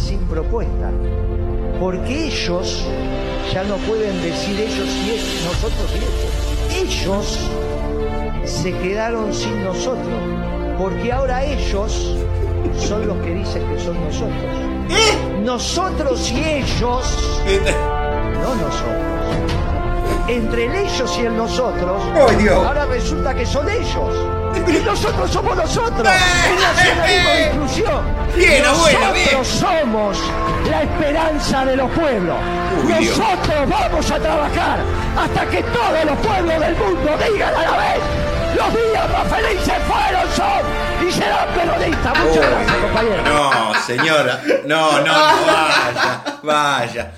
sin propuesta, porque ellos ya no pueden decir ellos y ellos, nosotros y ellos. Ellos se quedaron sin nosotros, porque ahora ellos son los que dicen que son nosotros. Nosotros y ellos, no nosotros. Entre el ellos y el nosotros, ¡Ay, Dios! ahora resulta que son ellos. Y nosotros somos nosotros. El nacionalismo de inclusión. Bien, abuela, nosotros bien. somos la esperanza de los pueblos. Uy, Dios. nosotros vamos a trabajar hasta que todos los pueblos del mundo digan a la vez. Los días más felices fueron, son y serán peronistas. Muchas gracias, compañero. No, señora. No, no, no, [laughs] vaya, vaya.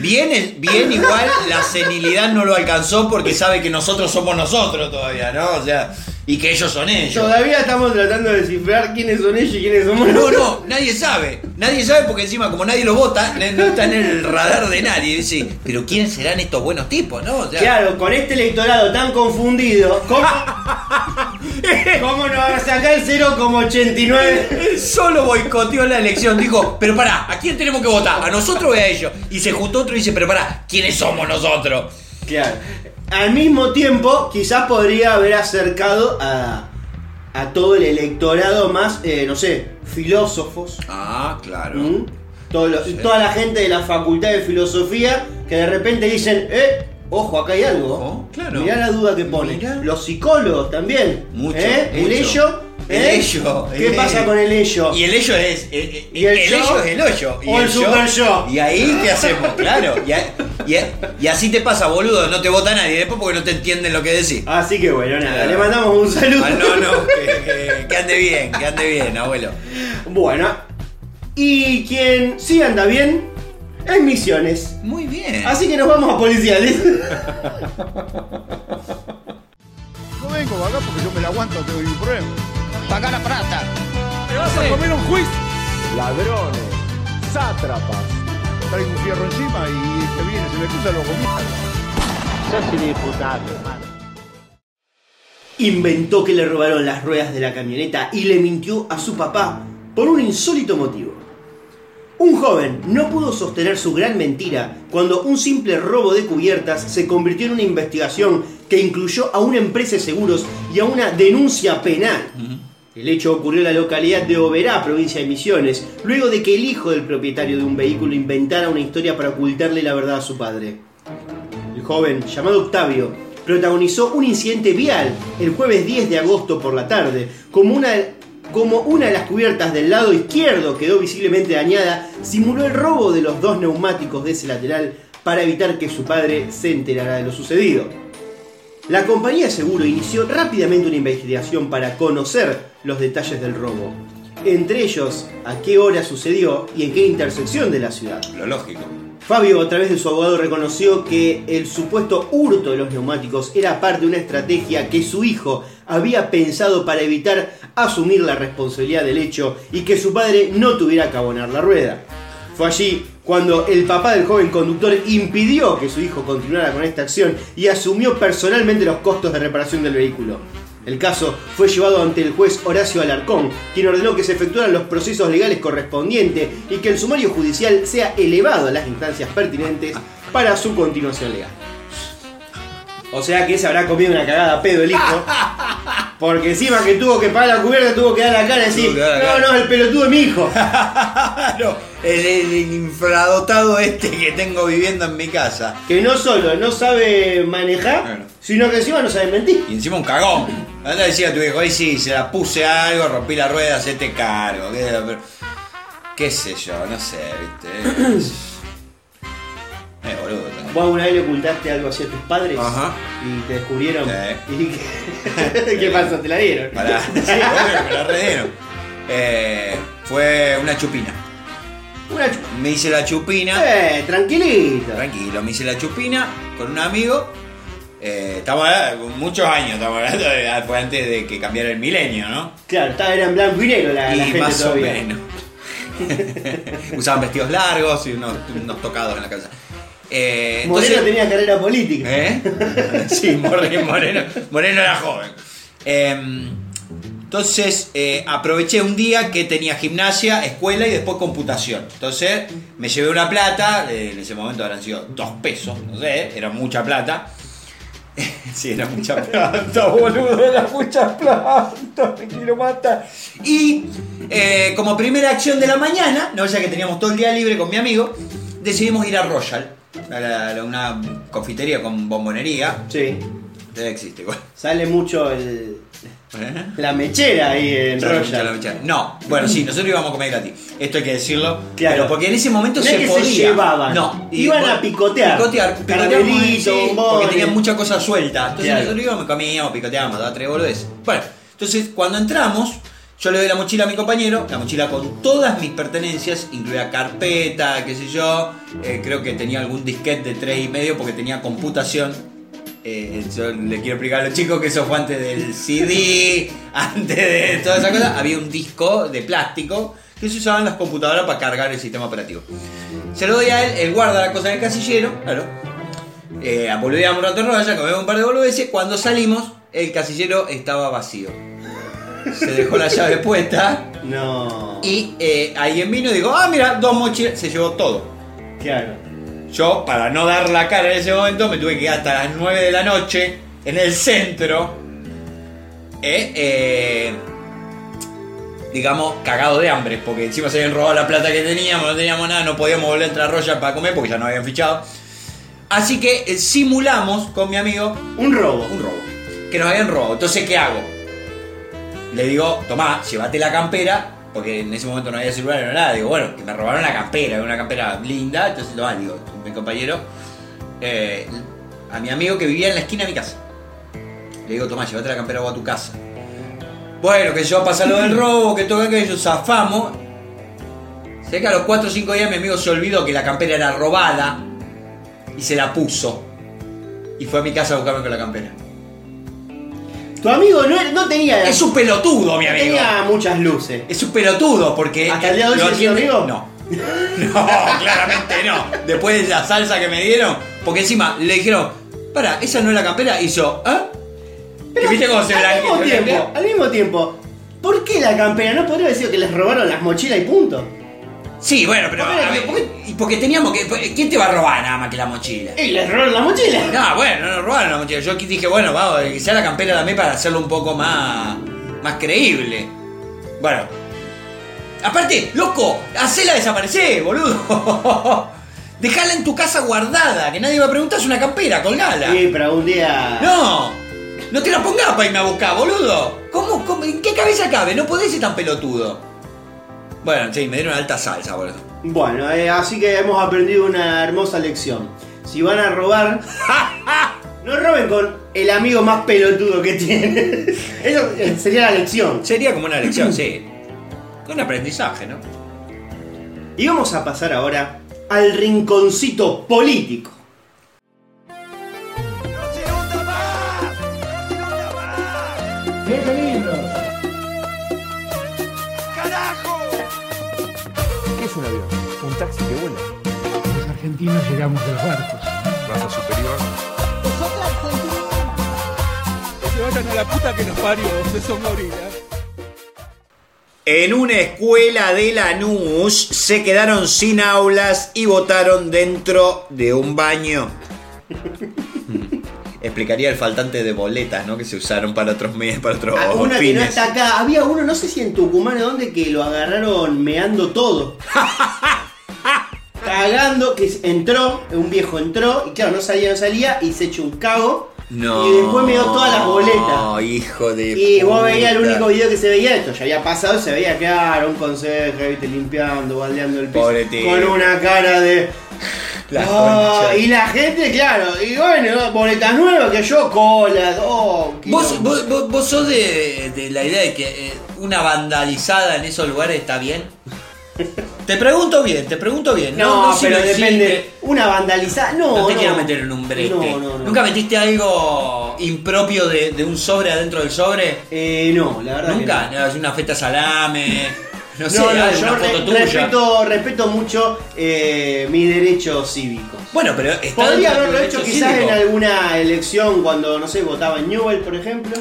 Bien, bien, igual la senilidad no lo alcanzó porque sabe que nosotros somos nosotros todavía, ¿no? O sea, y que ellos son ellos. Todavía estamos tratando de descifrar quiénes son ellos y quiénes somos No, nosotros. no, nadie sabe. Nadie sabe porque encima, como nadie lo vota, no no está en el radar de nadie. Dice, pero ¿quiénes serán estos buenos tipos, no? O sea, Claro, con este electorado tan confundido, ¿cómo, [laughs] ¿cómo no van a sacar el 0,89? Él solo boicoteó la elección. Dijo, pero pará, ¿a quién tenemos que votar? ¿A nosotros o a ellos? Y se juntó otro y dice, pero pará, ¿quiénes somos nosotros? Claro. Al mismo tiempo, quizás podría haber acercado a, a todo el electorado más, eh, no sé, filósofos. Ah, claro. ¿m? Todo lo- Toda la gente de la facultad de filosofía que de repente dicen, eh, ojo, acá hay algo. Ojo, claro. Mirá la duda que pone. Mirá. Los psicólogos también. Mucho, ¿eh? El mucho. ello. El ¿eh? ello, ¿Qué el pasa ello. con el ello? Y el ello es. eh, ¿Y el yo? ello es el hoyo. Y ¿O el super yo? Y ahí, ¿qué hacemos? Claro. Y, a- y a- y así te pasa, boludo. No te vota nadie después porque no te entienden lo que decís. Así que bueno, nada, Claro. le mandamos un saludo. Ah, no, no. Que, que- que ande bien, que ande bien, abuelo. Bueno, y quien sí anda bien es Misiones. Muy bien. Así que nos vamos a policiales. [laughs] No vengo acá porque yo me la aguanto, tengo ningún problema. Paga la plata. ¡Te vas a comer un juicio! ladrones, sátrapas. Traigo un fierro encima y este viene, se me cruza lo comida. Sos inimputable, hermano. Inventó que le robaron las ruedas de la camioneta y le mintió a su papá por un insólito motivo. Un joven no pudo sostener su gran mentira cuando un simple robo de cubiertas se convirtió en una investigación que incluyó a una empresa de seguros y a una denuncia penal. El hecho ocurrió en la localidad de Oberá, provincia de Misiones, luego de que el hijo del propietario de un vehículo inventara una historia para ocultarle la verdad a su padre. El joven, llamado Octavio, protagonizó un incidente vial el jueves 10 de agosto por la tarde, como una, como una de las cubiertas del lado izquierdo quedó visiblemente dañada, simuló el robo de los dos neumáticos de ese lateral para evitar que su padre se enterara de lo sucedido. La compañía de seguro inició rápidamente una investigación para conocer los detalles del robo, entre ellos a qué hora sucedió y en qué intersección de la ciudad. Lo lógico. Fabio, a través de su abogado, reconoció que el supuesto hurto de los neumáticos era parte de una estrategia que su hijo había pensado para evitar asumir la responsabilidad del hecho y que su padre no tuviera que abonar la rueda. Fue allí cuando el papá del joven conductor impidió que su hijo continuara con esta acción y asumió personalmente los costos de reparación del vehículo. El caso fue llevado ante el juez Horacio Alarcón, quien ordenó que se efectuaran los procesos legales correspondientes y que el sumario judicial sea elevado a las instancias pertinentes para su continuación legal. O sea que se habrá comido una cagada a pedo el hijo. Porque encima que tuvo que pagar la cubierta, tuvo que dar la cara y decir, no, cara". no, el pelotudo es mi hijo. [laughs] Claro, el, el infradotado este que tengo viviendo en mi casa. Que no solo no sabe manejar, sino que encima no sabe mentir. Y encima un cagón. Anda decía a tu hijo, ay sí, se la puse algo, rompí la rueda, hacete cargo. ¿Qué, qué sé yo? No sé, viste. [clears throat] Eh, boludo. ¿Vos alguna vez le ocultaste algo así a tus padres? Ajá. Y te descubrieron. Sí. ¿Y qué, [laughs] ¿Qué pasó? ¿Te la dieron? [laughs] Sí, obvio, me la redieron. Eh, fue una chupina. Una chu- Me hice la chupina. Eh, tranquilito. Tranquilo, me hice la chupina con un amigo. Eh, estamos hablando, muchos años, estamos hablando de, fue antes de que cambiara el milenio, ¿no? Claro, estaba era en blanco y negro la, la y gente más todavía. o menos. [laughs] Usaban vestidos largos y unos, unos tocados en la casa. Eh, Moreno tenía carrera política. ¿Eh? [laughs] Sí, Moreno, Moreno, Moreno era joven. Eh, entonces eh, aproveché un día que tenía gimnasia, escuela y después computación. Entonces me llevé una plata, eh, en ese momento habrán sido dos pesos, no sé, era mucha plata. [laughs] Sí, era mucha plata, [laughs] boludo, era mucha plata, me quiero matar. Y eh, como primera acción de la mañana, no ya que teníamos todo el día libre con mi amigo, decidimos ir a Royal, a la- a una confitería con bombonería. Sí. Todavía existe, igual. Sale mucho el, ¿Eh? la mechera ahí en la. No, bueno, sí, nosotros íbamos a comer gratis. Esto hay que decirlo. Claro. Pero porque en ese momento No se es que se podía. llevaban. No. Iban a picotear. Picotear. Picoteamos, sí. Porque tenían mucha cosa suelta. Entonces Claro. nosotros íbamos, comíamos, picoteábamos, daba tres boludeces. Bueno, entonces cuando entramos, yo le doy la mochila a mi compañero, la mochila con todas mis pertenencias, incluida carpeta, qué sé yo. eh, creo que tenía algún disquete de tres y medio porque tenía computación. Eh, yo le quiero explicar a los chicos que eso fue antes del CD, [laughs] antes de toda esa cosa. Había un disco de plástico que se usaba en las computadoras para cargar el sistema operativo. Se lo doy a él, él guarda la cosa en el casillero, claro. Eh, volvíamos en Royal, comemos un par de boludeces. Cuando salimos, el casillero estaba vacío. Se dejó la llave puesta No. y eh, alguien vino y dijo, ah, mira, dos mochilas. Se llevó todo. Claro. Yo, para no dar la cara en ese momento, me tuve que ir hasta las 9 de la noche en el centro. eh, eh, digamos, cagado de hambre, porque encima se habían robado la plata que teníamos, no teníamos nada, no podíamos volver a entrar a Royal para comer porque ya no habían fichado. Así que eh, simulamos con mi amigo Un robo. un robo, que nos habían robado. Entonces, ¿qué hago? Le digo, tomá, llévate la campera, porque en ese momento no había celular ni nada. Digo, bueno, que me robaron la campera, era una campera linda. Entonces, tomá, digo, mi compañero, eh, a mi amigo que vivía en la esquina de mi casa. Le digo, tomá, llévate la campera vos a tu casa. Bueno, que yo pasa lo del robo, que todo aquello, zafamos. Sé que a los 4 o 5 días mi amigo se olvidó que la campera era robada y se la puso. Y fue a mi casa a buscarme con la campera. Tu amigo no, no tenía. Es un pelotudo, mi amigo. tenía muchas luces. Es un pelotudo porque. ¿Hasta el día de hoy atiende- amigo? No. No, claramente no. Después de la salsa que me dieron. Porque encima le dijeron, para, esa no es la campera. Hizo, ¿ah? ¿Y viste cómo se al mismo tiempo, al mismo tiempo, ¿por qué la campera? ¿No podría decir que les robaron las mochilas y punto? Sí, bueno, pero. ¿Por qué? a ver, ¿Por y porque teníamos que. ¿Quién te va a robar nada más que la mochila? Y les robaron la mochila. No, bueno, no robaron la mochila. Yo aquí dije, bueno, vamos, que sea la campera también para hacerlo un poco más. más creíble. Bueno. Aparte, loco, hacela desaparecer, boludo. [laughs] Dejala en tu casa guardada, que nadie va a preguntar, es una campera, colgala. Sí, pero algún día. No, no te la pongas para irme a buscar, boludo. ¿Cómo, cómo, en qué cabeza cabe? No podés ser tan pelotudo. Bueno, sí, me dieron alta salsa, boludo. Bueno, eh, así que hemos aprendido una hermosa lección. Si van a robar, [laughs] no roben con el amigo más pelotudo que tienen. [laughs] Eso eh, sería la lección. Sería como una lección, [laughs] sí. Un aprendizaje, ¿no? Y vamos a pasar ahora al rinconcito político. Es un avión? Un taxi que vuela. Los argentinos llegamos de los barcos. Raza superior. Se vayan a la puta que nos parió, esos gorilas. En una escuela de Lanús se quedaron sin aulas y votaron dentro de un baño. Explicaría el faltante de boletas, ¿no? Que se usaron para otros medios, para otros Ah, una que no fines. está acá. Había uno, no sé si en Tucumán o dónde, que lo agarraron meando todo. Cagando, que entró, un viejo entró, y claro, no salía, no salía, y se echó un cago. No. Y después me dio todas las boletas. No, hijo de. Y vos veías el puta. único video que se veía esto, ya había pasado, se veía claro, un consejo, viste, limpiando, baldeando el piso. Pobre tío. Con una cara de. La concha. y la gente, claro, y bueno, boletas nuevas que yo, cola, oh, ¿Vos, vos, vos- vos sos de, de la idea de que eh, una vandalizada en esos lugares está bien? Te pregunto bien, te pregunto bien. No, No, si pero lo depende. Una vandalizada. No, No te no. quiero meter en un brete. No, no, no. ¿Nunca metiste algo impropio de, de un sobre adentro del sobre? Eh, no, la verdad. ¿Nunca? que No, una feta salame. No, No, sé, no, yo re- respeto, respeto mucho eh, mis derechos cívicos. Bueno, pero está Podría haberlo hecho quizás cívico. en alguna elección cuando, no sé, votaba en Newell, por ejemplo.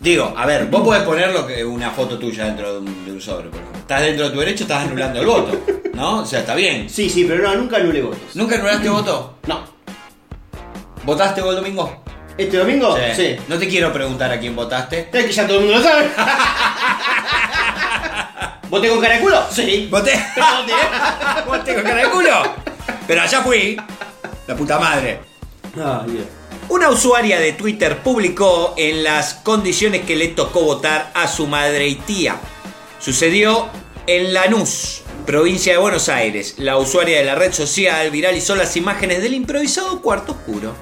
Digo, a ver, vos podés poner lo que una foto tuya dentro de un, de un sobre, por ejemplo. Estás dentro de tu derecho, estás anulando el voto. ¿No? O sea, está bien. Sí, sí, pero no, nunca anulé votos. ¿Nunca anulaste voto? No. ¿Votaste vos el domingo? ¿Este domingo? Sí. No te quiero preguntar a quién votaste. Es que ya todo el mundo lo sabe. [laughs] ¿Voté con cara de culo? Sí. ¿Voté? ¿Voté con cara de culo? Pero allá fui. La puta madre. Ah. Una usuaria de Twitter publicó en las condiciones que le tocó votar a su madre y tía. Sucedió en Lanús, provincia de Buenos Aires. La usuaria de la red social viralizó las imágenes del improvisado cuarto oscuro.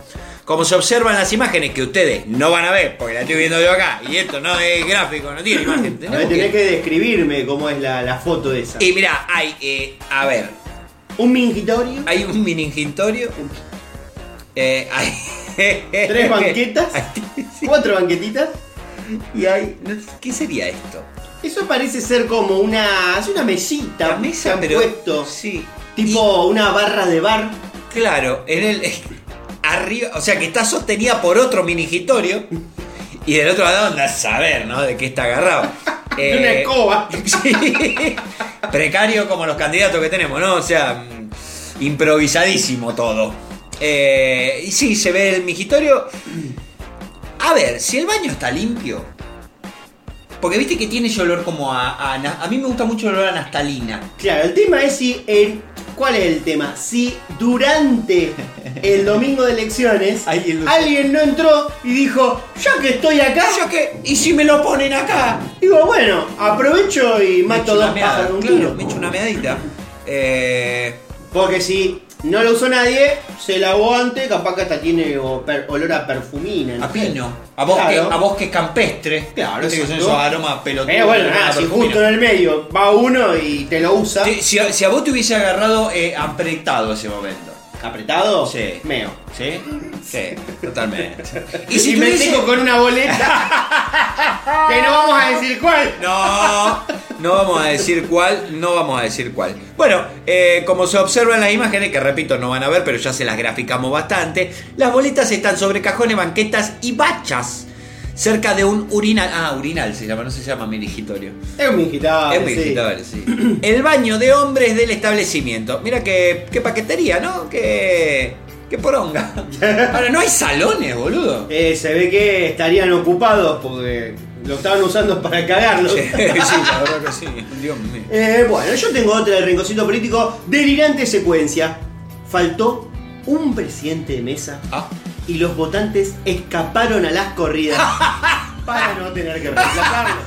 Como se observan las imágenes que ustedes no van a ver, porque la estoy viendo yo acá, y esto no es gráfico, no tiene imagen. A ver, tenemos tenés que- que describirme cómo es la, la foto esa. Y mira, hay, eh, a ver, Un mingitorio, hay un miningitorio. Eh, hay [laughs] tres banquetas, [laughs] cuatro banquetitas. Y hay. ¿Qué sería esto? Eso parece ser como una. Es una mesita. La que mesa, han pero. puesto. Sí. Tipo una barra de bar. Claro, en el. Arriba. O sea que está sostenida por otro minigitorio. Y del otro lado anda a saber, ¿no? De qué está agarrado. [laughs] Una escoba. [laughs] Sí. Precario como los candidatos que tenemos, ¿no? O sea, mm, improvisadísimo todo. Eh, y sí, se ve el migitorio. A ver, si el baño está limpio. Porque viste que tiene ese olor como a, a. a mí me gusta mucho el olor a naftalina. Claro, el tema es si. el- ¿Cuál es el tema? Si durante el domingo de elecciones [laughs] Alguien no entró y dijo, ya que estoy acá, ¿Yo qué? ¿Y si me lo ponen acá? digo, bueno, aprovecho y mato dos pájaros un claro, tiro. me echo una medadita. Eh, Porque si no lo usó nadie, se lavó antes, capaz que hasta tiene olor a perfumina. no a sé. pino. A vos, Claro. que, a vos que es campestre. Claro, Viste que son exacto. esos aromas pelotudos. Pero bueno, nada, a si justo en el medio va uno y te lo usa, Sí, Si, si a vos te hubiese agarrado eh, apretado ese momento. Apretado, Sí. meo. ¿Sí? Sí, totalmente. Y si me tengo con una boleta, [laughs] que no vamos a decir cuál. No, no vamos a decir cuál, no vamos a decir cuál. Bueno, eh, como se observa en las imágenes, que repito, no van a ver, pero ya se las graficamos bastante, las boletas están sobre cajones, banquetas y bachas. Cerca de un urinal. Ah, urinal se llama, no se llama minigitorio. Es un mingitorio. es un mingitorio, sí. [clears throat] El baño de hombres del establecimiento. Mira qué, qué paquetería, ¿no? Qué, qué poronga. [laughs] Ahora, no hay salones, boludo. Eh, se ve que estarían ocupados porque lo estaban usando para cagarlo. Sí, [laughs] sí, la verdad [laughs] que sí. Dios mío. Eh, bueno, yo tengo otra del rinconcito político. Delirante secuencia. Faltó un presidente de mesa Ah. Y los votantes escaparon a las corridas [laughs] para no tener que reemplazarlo.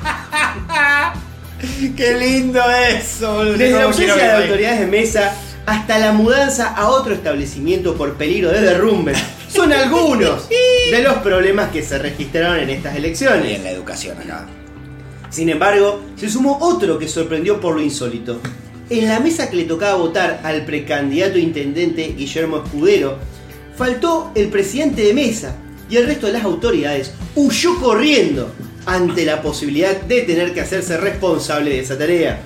[laughs] Qué lindo eso, boludo. Desde la ausencia de autoridades de mesa hasta la mudanza a otro establecimiento por peligro de derrumbe son algunos [laughs] de los problemas que se registraron en estas Y elecciones. en la educación acá. Sin embargo, se sumó otro que sorprendió por lo insólito. En la mesa que le tocaba votar al precandidato intendente Guillermo Escudero, faltó el presidente de mesa y el resto de las autoridades huyó corriendo ante la posibilidad de tener que hacerse responsable de esa tarea.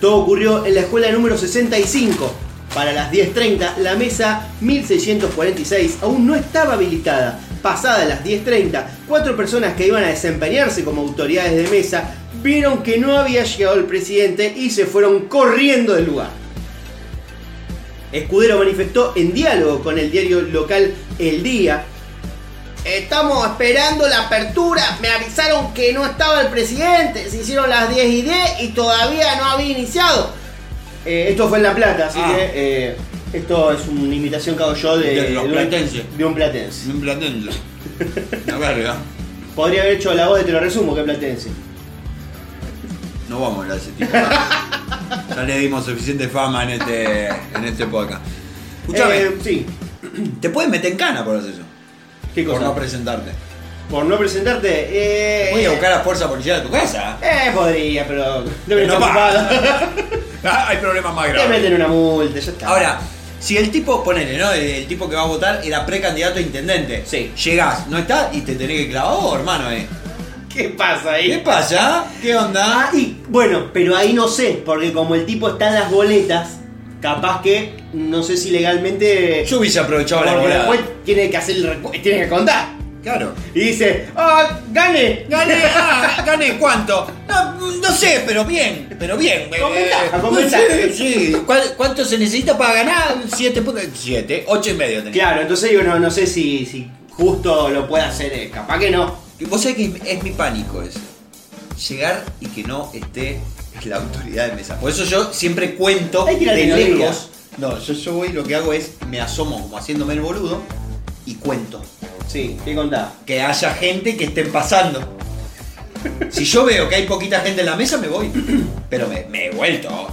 Todo ocurrió en la escuela número 65. Para las 10.30, la mesa 1646 aún no estaba habilitada. Pasadas las 10.30, cuatro personas que iban a desempeñarse como autoridades de mesa vieron que no había llegado el presidente y se fueron corriendo del lugar. Escudero manifestó en diálogo con el diario local El Día. Estamos esperando la apertura. Me avisaron que no estaba el presidente. Se hicieron las 10 y 10 y todavía no había iniciado. Eh, esto fue en La Plata, así Ah. que eh, esto es una imitación que hago yo de, De los un- de un platense. Un platense. [laughs] Una verga. Podría haber hecho la voz de Te lo resumo, que es platense. No vamos a hablar de ese tipo. ya le dimos suficiente fama en este, en este podcast. Escúchame, Eh, sí. te puedes meter en cana por hacer eso. ¿Qué Por cosa? no presentarte. Por no presentarte. Eh, Voy a buscar a fuerza policial a tu casa. Eh, podría, pero. Debe No estar va. ocupado. [laughs] Ah, Hay problemas más Te graves. meten una multa, ya está. Ahora, si el tipo, ponele, ¿no? El, tipo que va a votar era precandidato a intendente. Sí. Llegás, no está y te tenés que clavar vos, hermano, eh. ¿Qué pasa ahí? ¿Qué pasa? ¿Qué onda? Ah, y bueno, pero ahí no sé, porque como el tipo está en las boletas, capaz que no sé si legalmente. Yo hubiese aprovechado la porque después tiene que hacer el recu- tiene que contar. Claro. Y dice, ¡ah, gané! Gané, [laughs] ah, gané cuánto? No, no sé, pero bien, pero bien. Con Eh, ventaja, con sí, ventaja. Sí, ¿Cuál- ¿Cuánto se necesita para ganar? Siete puntos. Siete, ocho y medio tenés. Claro, entonces digo, no, no sé si, si justo lo puede hacer, eh, capaz que no. Vos sabés que es, es mi pánico eso. Llegar y que no esté la autoridad de mesa. Por eso yo siempre cuento de lejos. No, yo, yo voy y lo que hago es me asomo como haciéndome el boludo y cuento. Sí, ¿qué contás? Que haya gente que estén pasando. Si yo veo que hay poquita gente en la mesa, me voy. Pero me, me he vuelto.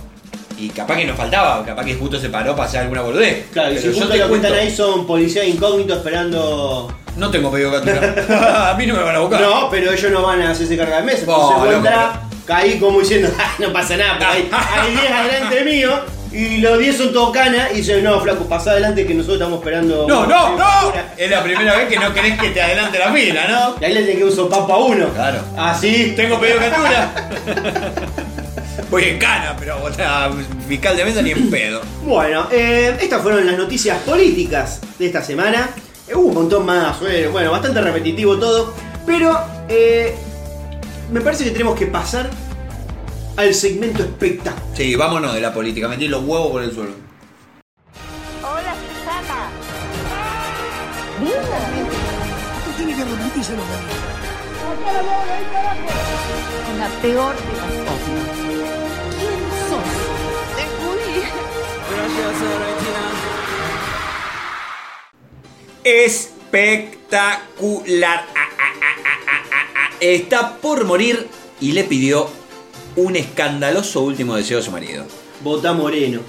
Y capaz que nos faltaba, capaz que justo se paró para hacer alguna boludez. Claro, y si justo que cuento, están ahí son policías incógnitos esperando. No tengo pedido captura. [laughs] a mí no me van a buscar. No, pero ellos no van a hacerse carga de mesa. Entonces vos entrás, caí como diciendo, [laughs] "Ah, no pasa nada, pero hay, hay 10 adelante mío y los 10 son todos canas y dicen, no, flaco, pasá adelante que nosotros estamos esperando. No, no, no. Es la primera vez que no querés que te adelante la fila, ¿no? Y ahí le tiene que usar papo a uno. Claro. Así. Tengo pedido captura. [laughs] Voy en cana, pero o sea, fiscal de mesa ni en pedo. Bueno, eh, estas fueron las noticias políticas de esta semana. Eh, hubo un montón más, fue, bueno, bastante repetitivo todo. Pero eh, me parece que tenemos que pasar al segmento espectáculo. Sí, vámonos de la política, metí los huevos por el suelo. Hola, Susana. La peor de las cosas. ¿Quién sos? Te Espectacular. Ah, ah, ah, ah, ah. Está por morir y le pidió un escandaloso último deseo a su marido. Vota Moreno.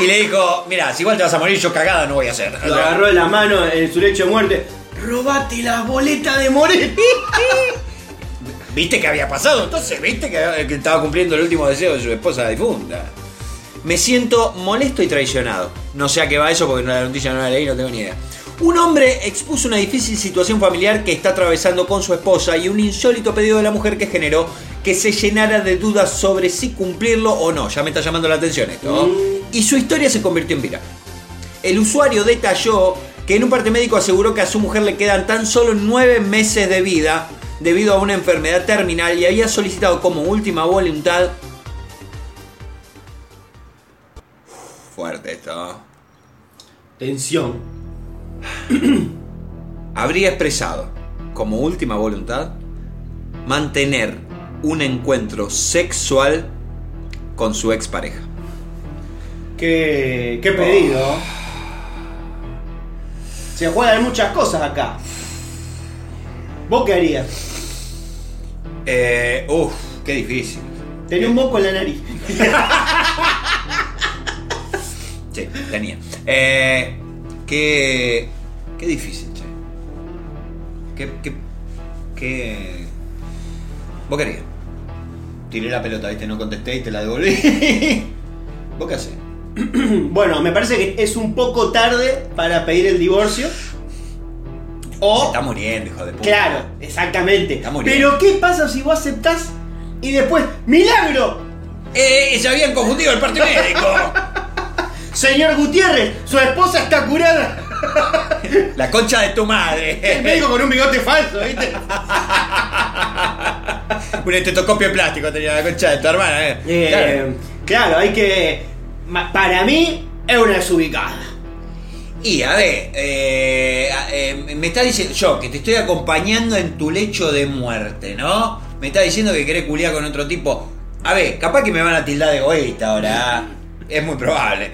Y le dijo, mira, si igual te vas a morir, yo cagada no voy a hacer. Lo agarró de la mano en su lecho de muerte. Robate la boleta de Moreno. [laughs] ¿Viste que había pasado? Entonces, ¿viste que, que estaba cumpliendo el último deseo de su esposa difunta? Me siento molesto y traicionado. No sé a qué va eso porque la noticia no la leí, no tengo ni idea. Un hombre expuso una difícil situación familiar que está atravesando con su esposa y un insólito pedido de la mujer que generó que se llenara de dudas sobre si cumplirlo o no. Ya me está llamando la atención esto. ¿no? Y su historia se convirtió en viral. El usuario detalló que en un parte médico aseguró que a su mujer le quedan tan solo nueve meses de vida debido a una enfermedad terminal y había solicitado como última voluntad. Fuerte esto. Tensión. [clears throat] Habría expresado como última voluntad mantener un encuentro sexual con su expareja. Qué, qué pedido. Se juegan muchas cosas acá. ¿Vos qué harías? Eh, uf, qué difícil. Tenía un moco en la nariz. [laughs] Sí, tenía. Eh, qué, qué difícil, che. Qué, qué, qué... ¿Vos querías? Tiré la pelota, viste, no contesté y te la devolví. [laughs] ¿Vos qué haces? [clears throat] Bueno, me parece que es un poco tarde para pedir el divorcio. Se O. está muriendo, hijo de puta. Claro, exactamente. Está muriendo. Pero ¿qué pasa si vos aceptás y después, ¡milagro! Eh, se habían confundido el parte [laughs] médico. Señor Gutiérrez, su esposa está curada. [laughs] La concha de tu El madre. médico con un bigote falso, ¿viste? [laughs] Un estetoscopio de plástico tenía la concha de tu hermana, eh. Eh, Claro. claro. hay que. Para mí, es una desubicada. Y a ver, eh, eh, me está diciendo yo que te estoy acompañando en tu lecho de muerte, ¿no? Me está diciendo que querés culiar con otro tipo. A ver, capaz que me van a tildar de egoísta ahora. ¿ah? Es muy probable.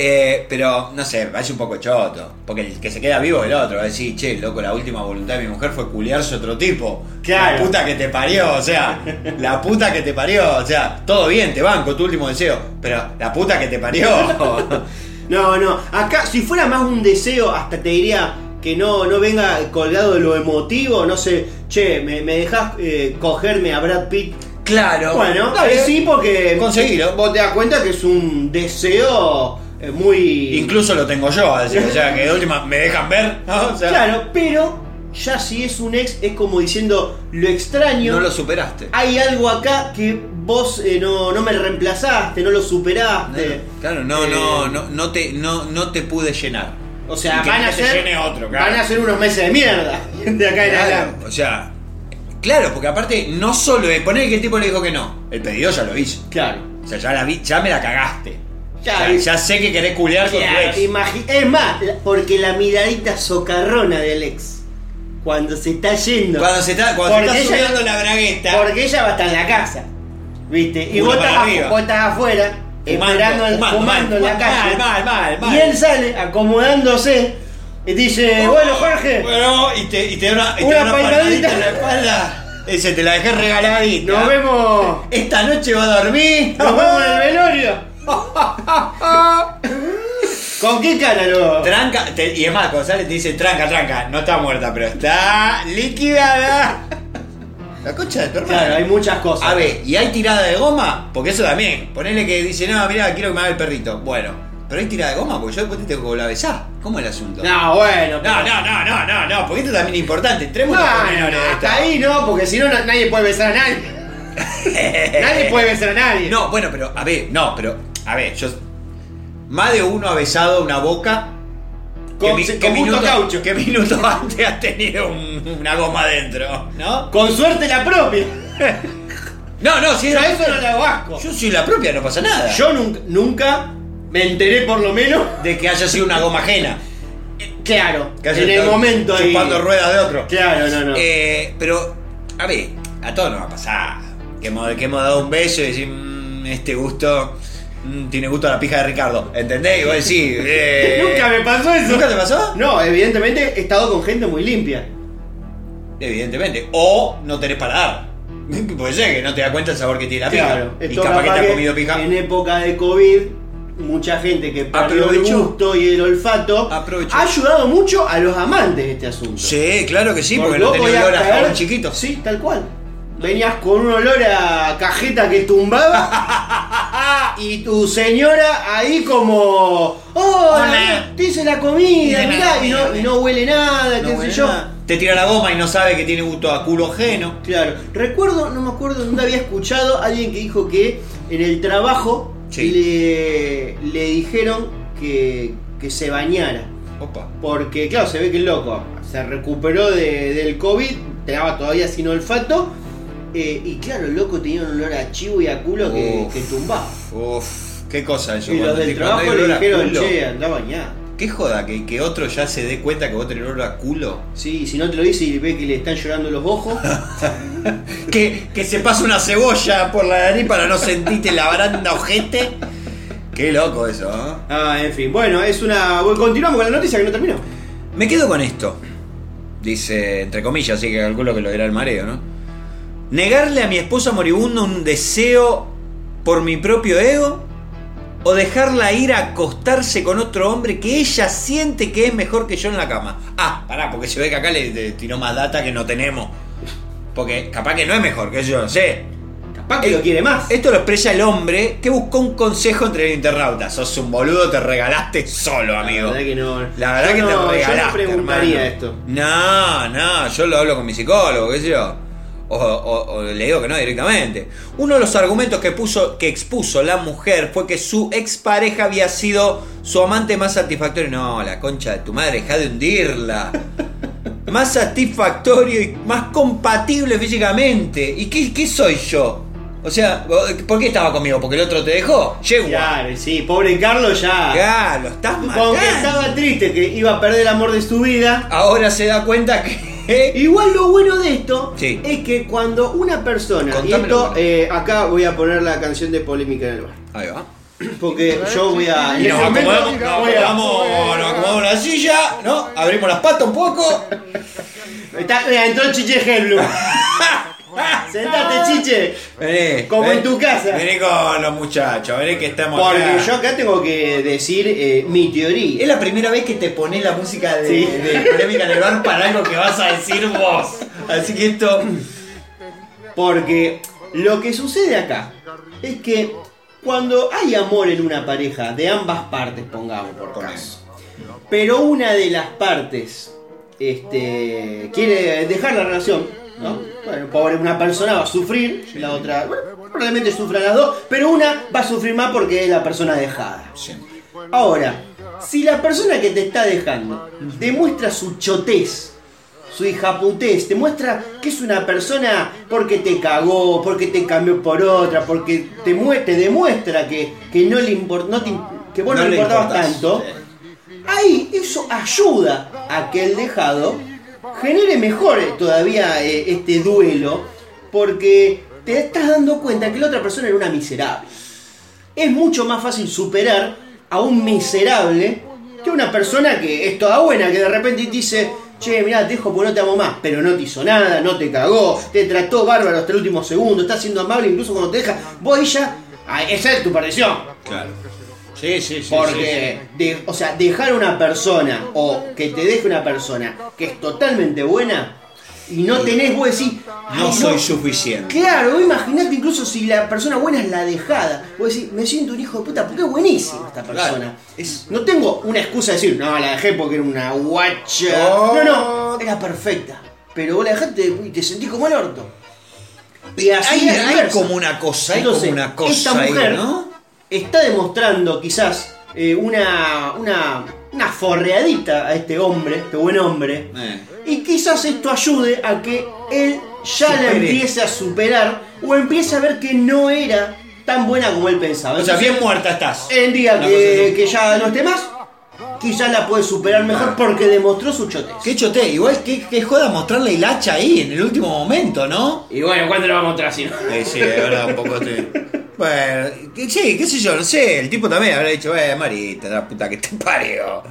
Eh, pero, no sé, parece un poco choto. Porque el que se queda vivo es el otro. Va a decir, che, loco, la última voluntad de mi mujer fue culiarse otro tipo. Claro. La puta que te parió, o sea, la puta que te parió. O sea, todo bien, te banco, tu último deseo. Pero la puta que te parió. [laughs] No, no. Acá, si fuera más un deseo, hasta te diría que no, no venga colgado de lo emotivo. No sé, che, me, me dejás eh, cogerme a Brad Pitt. claro. Bueno, Dale. sí, porque. Conseguilo. Vos te das cuenta que es un deseo eh, muy. Incluso lo tengo yo, a decir, o sea, que de última me dejan ver, ¿no? O sea, Claro, pero ya si es un ex, es como diciendo lo extraño. no lo superaste. Hay algo acá que vos eh, no, no me reemplazaste, no lo superaste. Claro, no, Eh, no, no, no te, no, no te pude llenar. O sea, van a te ser. llene otro, claro. Van a ser unos meses de mierda. De acá en Claro, adelante. o sea, claro, porque aparte no solo es poner que el tipo le dijo que no, el pedido ya lo hizo. Claro. O sea, ya la vi, ya me la cagaste. Ya, Ya, ya sé que querés culear con tu ex. imagi- es más, la- porque la miradita socarrona del ex. Cuando se está yendo. Cuando se está, cuando se Porque está ella- subiendo la bragueta, Porque ella va a estar en la casa. ¿Viste? Y Uno vos para estás, arriba. afu- vos estás afuera, Fumando, esperando, fumando, fumando en mal, la calle. mal, mal, mal. Y él sale acomodándose y dice, bueno Jorge, Bueno, y te, y te da una, y te Una da una palmadita. palmadita en la espalda. Ese te la dejé regaladita. nos vemos, [laughs] Esta noche va a dormir. nos vemos en el velorio. [laughs] ¿Con qué cara lo? Tranca, te- y es más, González te dice tranca, tranca, no está muerta, pero está liquidada. [laughs] La concha de tu. Claro, hay muchas cosas. A ver, ¿y hay tirada de goma? Porque eso también. Ponele que dice, no, mira, quiero que me haga el perrito. Bueno, pero hay tirada de goma porque yo después te tengo que volver a besar. ¿Cómo es el asunto? No, bueno. no, no, no, no, no, no, porque esto también es importante. Entremos No, no, no, hasta ahí no, porque si no na- nadie puede besar a nadie. [laughs] nadie puede besar a nadie. No, bueno, pero, a ver, no, pero, a ver, yo. Más de uno ha besado una boca. Con- mi- con gusto a caucho. ¿Qué minuto [laughs] antes has tenido un- una goma adentro? ¿No? Con suerte la propia. [laughs] No, no, si a eso no le hago asco. Yo soy la propia, no pasa nada. Yo nunca, nunca me enteré por lo menos. De que haya sido una goma ajena. Claro, Que en el momento ahí. Chupando ruedas de otro. Claro, no, no. Eh, pero, a ver, a todos nos va a pasar. Que hemos, que hemos dado un beso y decir, "Mm, este gusto. Mm, tiene gusto a la pija de Ricardo. ¿Entendés? Y vos decís. [laughs] eh, Nunca me pasó eso. ¿Nunca te pasó? No, evidentemente he estado con gente muy limpia. Evidentemente. O no tenés para dar. [laughs] Puede ser que no te das cuenta del sabor que tiene la pija. Claro, y esto capaz que te capaz ha que comido pija. En época de COVID, mucha gente que perdió el Aprovechó. gusto y el olfato Aprovechó. ha ayudado mucho a los amantes de este asunto. Sí, claro que sí, porque, vos no tenés podías olor a caer- jabón chiquito. Sí, tal cual. Venías con un olor a cajeta que tumbaba [laughs] y tu señora ahí como. ¡Oh! Hola. Te hice la comida, mirá, y, no, y no huele nada, No qué huele sé yo. nada. Te tira la goma y no sabe que tiene gusto a culo ajeno. Claro, recuerdo, no me acuerdo dónde había escuchado a alguien que dijo que en el trabajo Sí. le, le dijeron que, que se bañara. Opa. Porque, claro, se ve que el loco se recuperó de- del COVID, estaba todavía sin olfato. Eh, y claro, el loco tenía un olor a chivo y a culo que, Uf. que tumbaba. Uf, qué cosa eso. Y los del trabajo le dijeron, che, anda bañado. Qué joda, que, que otro ya se dé cuenta que vos tenés olor a culo. Sí, si no te lo dice y ve que le están llorando los ojos. [laughs] Que, que se pasa una cebolla por la nariz para no sentirte la baranda ojete. Qué loco eso, ¿eh? ah, en fin, bueno, es una. Continuamos con la noticia que no terminó. Me quedo con esto. Dice, entre comillas, así que calculo que lo dirá el mareo, ¿no? ¿Negarle a mi esposa moribunda un deseo por mi propio ego? ¿O dejarla ir a acostarse con otro hombre que ella siente que es mejor que yo en la cama? Ah, pará, porque se ve que acá le, tiró más data que no tenemos. Porque capaz que no es mejor, que yo no sé. Capaz que lo quiere más. Esto lo expresa el hombre que buscó un consejo entre el internauta. Sos un boludo, te regalaste solo, amigo. La verdad que no. La verdad Yo que no- te yo no regalaste, preguntaría hermano. esto. No, no, yo lo hablo con mi psicólogo, qué sé yo. O, o- o le digo que no directamente. Uno de los argumentos que, puso, que expuso la mujer fue que su expareja había sido su amante más satisfactorio. No, la concha de tu madre, deja de hundirla. [laughs] Más satisfactorio y más compatible físicamente. ¿Y qué, qué soy yo? O sea, ¿por qué estaba conmigo? ¿Porque el otro te dejó? Yegua. Claro, sí, pobre Carlos ya. Claro, estás Con que matando. estaba triste que iba a perder el amor de su vida. Ahora se da cuenta que. Igual lo bueno de esto Sí. es que cuando una persona. Y esto, eh, acá voy a poner la canción de polémica en el bar. Ahí va. Porque yo voy a. Y nos acomodamos, nos acomodamos, nos acomodamos en la silla, ¿no? Abrimos las patas un poco. Está- mira, entró el chiche Hellblum. [laughs] [laughs] Sentate, chiche. Vení. Como vení. en tu casa. Vení con los muchachos, vení que estamos Porque acá. yo acá tengo que decir eh, mi teoría. Es la primera vez que te pones la música de, Sí. de polémica en el bar para algo que vas a decir vos. Así que esto. Porque lo que sucede acá es que cuando hay amor en una pareja, de ambas partes, pongamos por caso, pero una de las partes este, quiere dejar la relación, ¿no? Bueno, pobre, una persona va a sufrir, la otra, bueno, probablemente sufran las dos, pero una va a sufrir más porque es la persona dejada. Ahora, si la persona que te está dejando demuestra su chotez, su hijaputez, te muestra que es una persona porque te cagó, porque te cambió por otra, porque te, te demuestra que, que no le import- no te que vos no, No le importabas importás, tanto, ahí eso ayuda a que el dejado genere mejor todavía eh, este duelo, porque te estás dando cuenta que la otra persona era una miserable es mucho más fácil superar a un miserable que una persona que es toda buena, que de repente te dice, che, mirá, te dejo porque no te amo más, pero no te hizo nada, no te cagó, te trató bárbaro hasta el último segundo, está siendo amable incluso cuando te deja, vos ella, ah, esa es tu perdición. Claro. Sí, sí, sí. Porque, de- o sea, dejar a una persona o que te deje una persona que es totalmente buena y no tenés, vos decís, No "Ay, soy suficiente. Claro, vos imaginate incluso si la persona buena es la dejada. Vos decís, me siento un hijo de puta porque es buenísima esta persona. Claro, es- No tengo una excusa de decir, no, la dejé porque era una guacha. Oh. No, no, era perfecta. Pero vos la dejaste y te sentís como el orto. Y así Hay, como una cosa, hay Entonces, como una cosa esta mujer ahí, ¿no? Está demostrando quizás eh, una, una, una forreadita a este hombre, este buen hombre. Eh. Y quizás esto ayude a que él ya la Supere. empiece a superar o empiece a ver que no era tan buena como él pensaba. O sea, Entonces, bien muerta estás. el día que, que ya no esté más, quizás la puede superar mejor porque demostró su chotez. Qué chote, igual que, que joda mostrarle el hacha ahí en el último momento, ¿no? Y bueno, ¿cuándo lo vamos a mostrar si no? Eh, sí, de verdad, un poco estoy. [laughs] Bueno, sí, qué sé yo, no sé. El tipo también habrá dicho, eh, Marita, la puta que te [laughs] parió.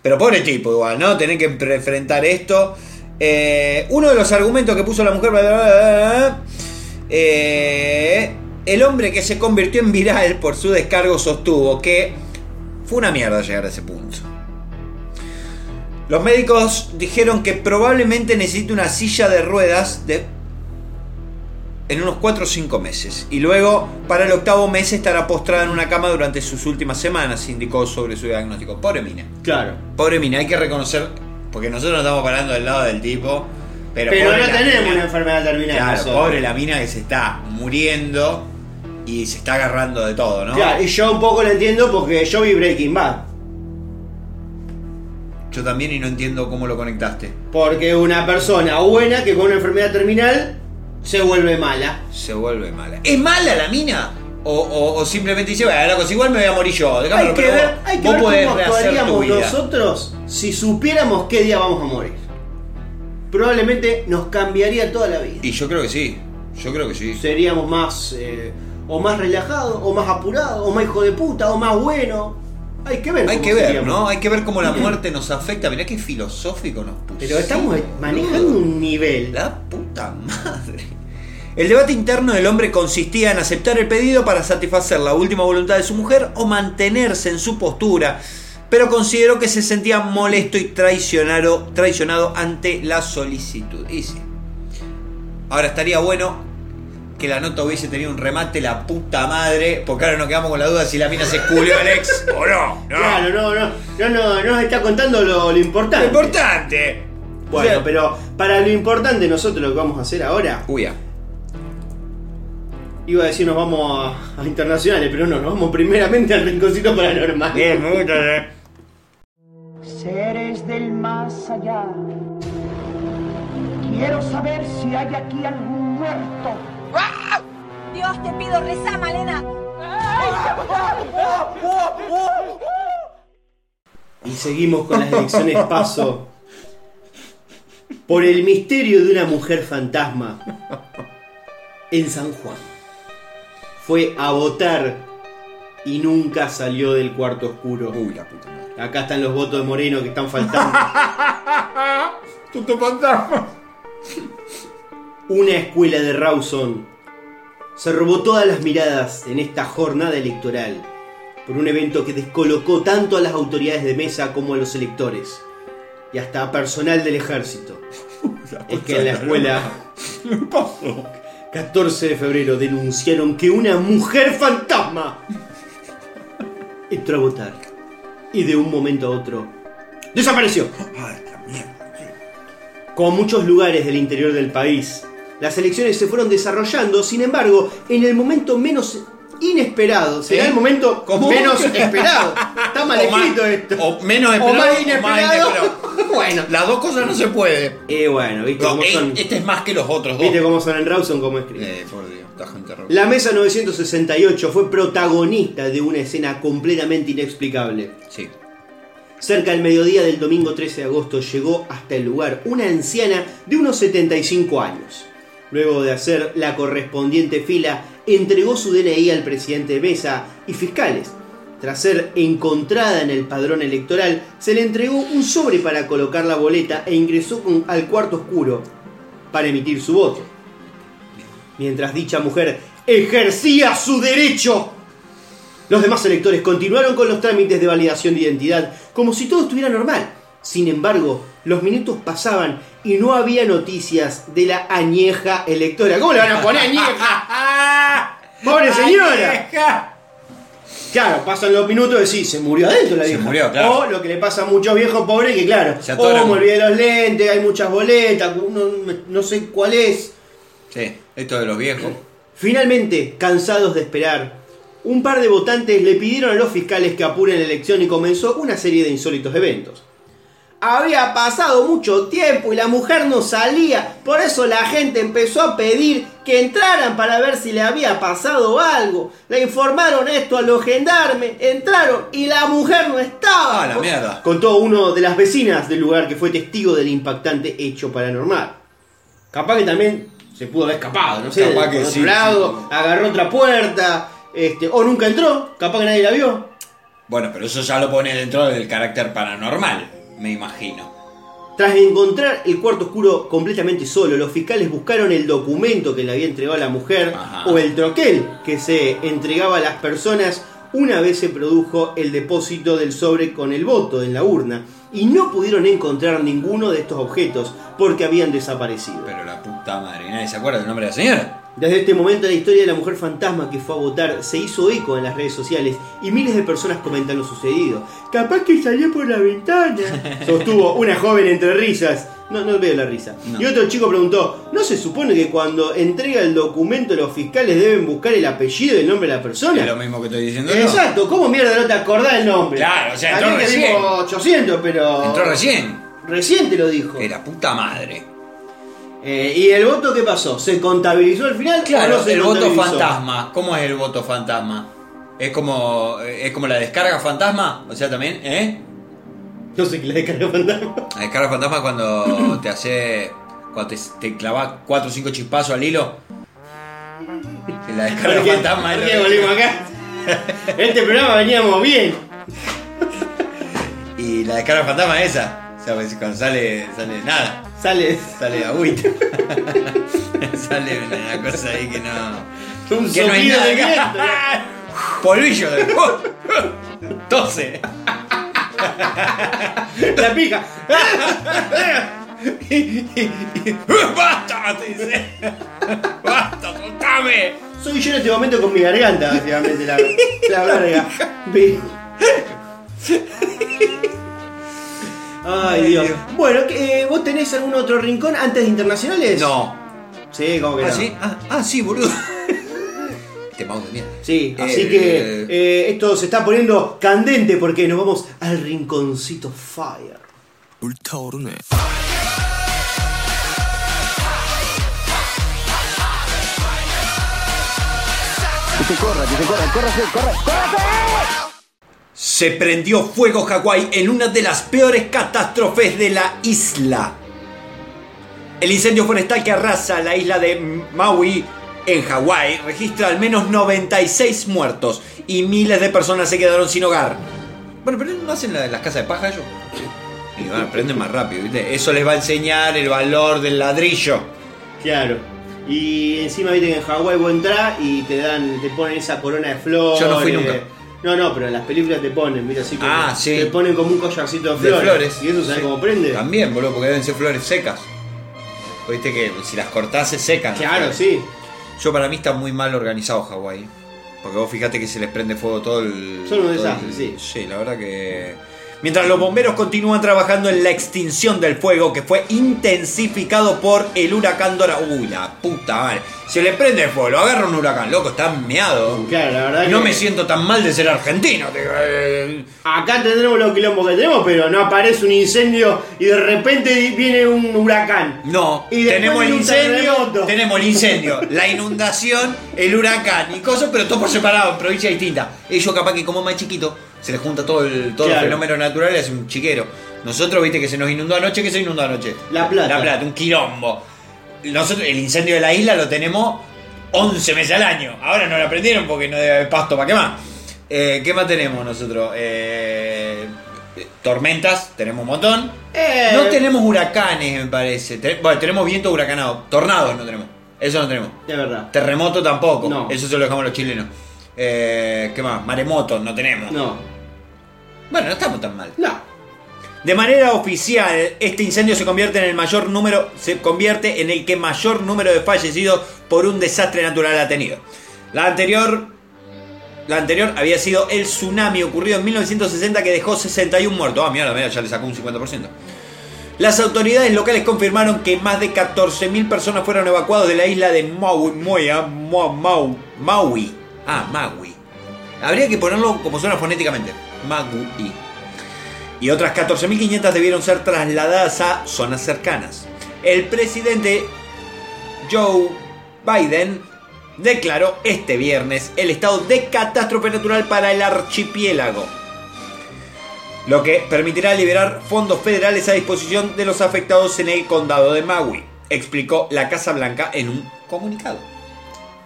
Pero pobre tipo, igual, ¿no? Tener que enfrentar esto. Eh, uno de los argumentos que puso la mujer. bla, eh, el hombre que se convirtió en viral por su descargo sostuvo que fue una mierda llegar a ese punto. Los médicos dijeron que probablemente necesite una silla de ruedas de en unos 4 o 5 meses. Y luego, para el octavo mes, estará postrada en una cama durante sus últimas semanas, indicó sobre su diagnóstico. Pobre mina. Claro. Pobre mina, hay que reconocer, porque nosotros nos estamos parando del lado del tipo, pero, no tenemos mina. una enfermedad terminal. Claro, nosotros. pobre la mina que se está muriendo y se está agarrando de todo, ¿no? Claro, y yo un poco lo entiendo porque yo vi Breaking Bad. Yo también y no entiendo cómo lo conectaste. Porque una persona buena que con una enfermedad terminal se vuelve mala. Se vuelve mala. ¿Es mala la mina? O, o- o simplemente dice, bueno, loco, si igual me voy a morir yo. Hay que pero ver, vos- hay que vos ver cómo actuaríamos nosotros si supiéramos qué día vamos a morir. Probablemente nos cambiaría toda la vida. Y yo creo que sí. Yo creo que sí. Seríamos más eh, o más relajados, o más apurados, o más hijo de puta, o más bueno. Hay que ver. Hay que ver, seríamos. ¿no? Hay que ver cómo la muerte nos afecta. Mirá qué filosófico nos puso. Pero estamos manejando un nivel. La puta madre. El debate interno del hombre consistía en aceptar el pedido para satisfacer la última voluntad de su mujer o mantenerse en su postura, pero consideró que se sentía molesto y traicionado, traicionado ante la solicitud. Y sí. Ahora estaría bueno que la nota hubiese tenido un remate la puta madre, porque ahora nos quedamos con la duda si la mina se culió al ex [laughs] o no. no. Claro, no, no, no, no, no nos está contando lo, lo importante. Lo importante. Bueno, O sea, pero para lo importante nosotros lo que vamos a hacer ahora, Uy, iba a decir nos vamos a, a internacionales, pero no, nos vamos primeramente al rinconcito paranormal. Bien, me gusta, eh. Seres del más allá. Quiero saber si hay aquí algún muerto. Dios, te pido, reza, Malena. Y seguimos con las elecciones paso. Por el misterio de una mujer fantasma en San Juan. Fue a votar y nunca salió del cuarto oscuro. Uy, la puta madre. Acá están los votos de Moreno que están faltando. [laughs] Tuto fantasma. Una escuela de Rawson se robó todas las miradas en esta jornada electoral por un evento que descolocó tanto a las autoridades de mesa como a los electores y hasta a personal del ejército. [laughs] Es que en la escuela 14 [laughs] de febrero denunciaron que una mujer fantasma entró a votar y de un momento a otro desapareció. Como muchos lugares del interior del país, las elecciones se fueron desarrollando, sin embargo, en el momento menos inesperado. Será el momento ¿Cómo? menos esperado. Está mal [laughs] escrito esto. O menos O esperado. o más inesperado. [laughs] bueno. Las dos cosas no se puede. Eh, bueno, viste No, cómo eh, son. este es más que los otros dos. Viste cómo son en Rawson, cómo escriben. Eh, por Dios, esta gente. La Mesa 968 fue protagonista de una escena completamente inexplicable. Sí. Cerca del mediodía del domingo 13 de agosto llegó hasta el lugar una anciana de unos 75 años. Luego de hacer la correspondiente fila, entregó su DNI al presidente de mesa y fiscales. Tras ser encontrada en el padrón electoral, se le entregó un sobre para colocar la boleta e ingresó al cuarto oscuro para emitir su voto. Mientras dicha mujer ejercía su derecho los demás electores continuaron con los trámites de validación de identidad como si todo estuviera normal. Sin embargo, los minutos pasaban y no había noticias de la añeja electora. ¿Cómo le van a poner añeja? [laughs] ¡Pobre señora! Claro, pasan los minutos y decís, se murió adentro la Se vieja. murió, claro. O lo que le pasa a muchos viejos pobres que claro, Se oh, me olvidé los lentes, hay muchas boletas, uno- no sé cuál es. Sí, esto de los viejos. [clears throat] Finalmente, cansados de esperar, un par de votantes le pidieron a los fiscales que apuren la elección y comenzó una serie de insólitos eventos. Había pasado mucho tiempo y la mujer no salía, por eso la gente empezó a pedir que entraran para ver si le había pasado algo. Le informaron esto a los gendarmes, entraron y la mujer no estaba. Ah, la mierda. Contó uno de las vecinas del lugar que fue testigo del impactante hecho paranormal. Capaz que también se pudo haber escapado, no sé, Capaz que otro sí, lado, agarró otra puerta, este, o nunca entró, capaz que nadie la vio. Bueno, pero eso ya lo pone dentro del carácter paranormal, me imagino. Tras encontrar el cuarto oscuro completamente solo, los fiscales buscaron el documento que le había entregado a la mujer Ajá. o el troquel que se entregaba a las personas una vez se produjo el depósito del sobre con el voto en la urna y no pudieron encontrar ninguno de estos objetos porque habían desaparecido. Pero la puta madre, ¿nadie se acuerda del nombre de la señora? Desde este momento la historia de la mujer fantasma que fue a votar se hizo eco en las redes sociales y miles de personas comentan lo sucedido. Capaz que salió por la ventana. [laughs] Sostuvo una joven entre risas. No, no veo la risa. No. Y otro chico preguntó, ¿no se supone que cuando entrega el documento los fiscales deben buscar el apellido y el nombre de la persona? Es lo mismo que estoy diciendo yo. Exacto, ¿cómo mierda no te acordás el nombre? Claro, o sea, entró que recién. dijo 800, pero... Entró recién. Recién te lo dijo. Era puta madre. Eh, ¿Y el voto qué pasó? ¿Se contabilizó al final? o Claro, no se el voto fantasma. ¿Cómo es el voto fantasma? Es como, es como la descarga fantasma, o sea, también, ¿eh? No sé qué la descarga fantasma. La descarga fantasma es cuando [coughs] te hace, cuando te, te clavas 4 o 5 chispazos al hilo. La descarga ¿Por qué- fantasma es por lo qué que- volvimos acá? [laughs] Este programa veníamos bien. Y la descarga fantasma es esa. O sea, pues, cuando sale, sale nada, Sale sale agüita. [laughs] sale una cosa ahí que no. un Que no hay soplido de viento. [laughs] Polvillo de. Tose. La pija. [laughs] ¡Basta! Te dice. ¡Basta! ¡Soltame! Soy yo en este momento con mi garganta, básicamente, la, la verga. Ay, Dios. Bueno, ¿qué- eh, ¿vos tenés algún otro rincón antes de internacionales? No. Sí, como que ¿Ah, no. sí? Ah, ah, sí, boludo. [laughs] Te mouse de mierda. Sí, así Eh, que eh, esto se está poniendo candente porque nos vamos al rinconcito Fire. Se prendió fuego Hawái en una de las peores catástrofes de la isla. El incendio forestal que arrasa la isla de Maui en Hawái registra al menos 96 muertos y miles de personas se quedaron sin hogar. Bueno, pero no hacen la de las casas de paja ellos. Y van, aprenden más rápido, ¿viste? Eso les va a enseñar el valor del ladrillo. Claro. Y encima viste que en Hawái vos entrás y te dan, te ponen esa corona de flores. Yo no fui nunca. No, no, pero en las películas te ponen, mira así como. Ah, sí. Te ponen como un collarcito de De flores. ¿Y eso sabes Sí. cómo prende? También, boludo, porque deben ser flores secas. Viste que si las cortás se secan. Claro, sí. Yo para mí está muy mal organizado Hawái. Porque vos fíjate que se les prende fuego todo el. Son un desastre, el- sí. Sí, la verdad que. Mientras los bomberos continúan trabajando en la extinción del fuego que fue intensificado por el huracán Dora. Uy, la puta madre. Se le prende el fuego, lo agarra un huracán, loco, está meado. Claro, la verdad No que- me siento tan mal de ser argentino. te- eh, Acá tendremos los quilombos que tenemos, pero no aparece un incendio y de repente viene un huracán. No, Y tenemos el incendio, terremoto. tenemos el incendio, la inundación, el huracán y cosas, pero todo por separado, en provincias distintas. Ellos capaz que como más chiquito, se les junta todo el, todos Claro. los fenómenos naturales, es un chiquero. Nosotros, viste que se nos inundó anoche, que se inundó anoche. La Plata. La Plata, un quilombo. Nosotros, el incendio de la isla lo tenemos 11 meses al año. Ahora no lo aprendieron porque no debe haber pasto para quemar. Eh, ¿Qué más tenemos nosotros? Eh, tormentas, tenemos un montón. Eh, No tenemos huracanes, me parece. Bueno, tenemos viento huracanado. Tornados no tenemos. Eso no tenemos. Es verdad. Terremoto tampoco. No. Eso se lo dejamos a los chilenos. Eh, ¿Qué más? Maremotos no tenemos. No. Bueno, no estamos tan mal. No. De manera oficial, este incendio se convierte en el mayor número, se convierte en el que mayor número de fallecidos por un desastre natural ha tenido. La anterior, la anterior había sido el tsunami ocurrido en 1960 que dejó 61 muertos. Ah, mira, mira, ya le sacó un 50%. Las autoridades locales confirmaron que más de 14.000 personas fueron evacuadas de la isla de Maui, Moya, Mau- Mau- Maui. Ah, Maui. Habría que ponerlo como suena fonéticamente. Maui y otras 14.500 debieron ser trasladadas a zonas cercanas. El presidente Joe Biden declaró este viernes el estado de catástrofe natural para el archipiélago, lo que permitirá liberar fondos federales a disposición de los afectados en el condado de Maui, explicó la Casa Blanca en un comunicado.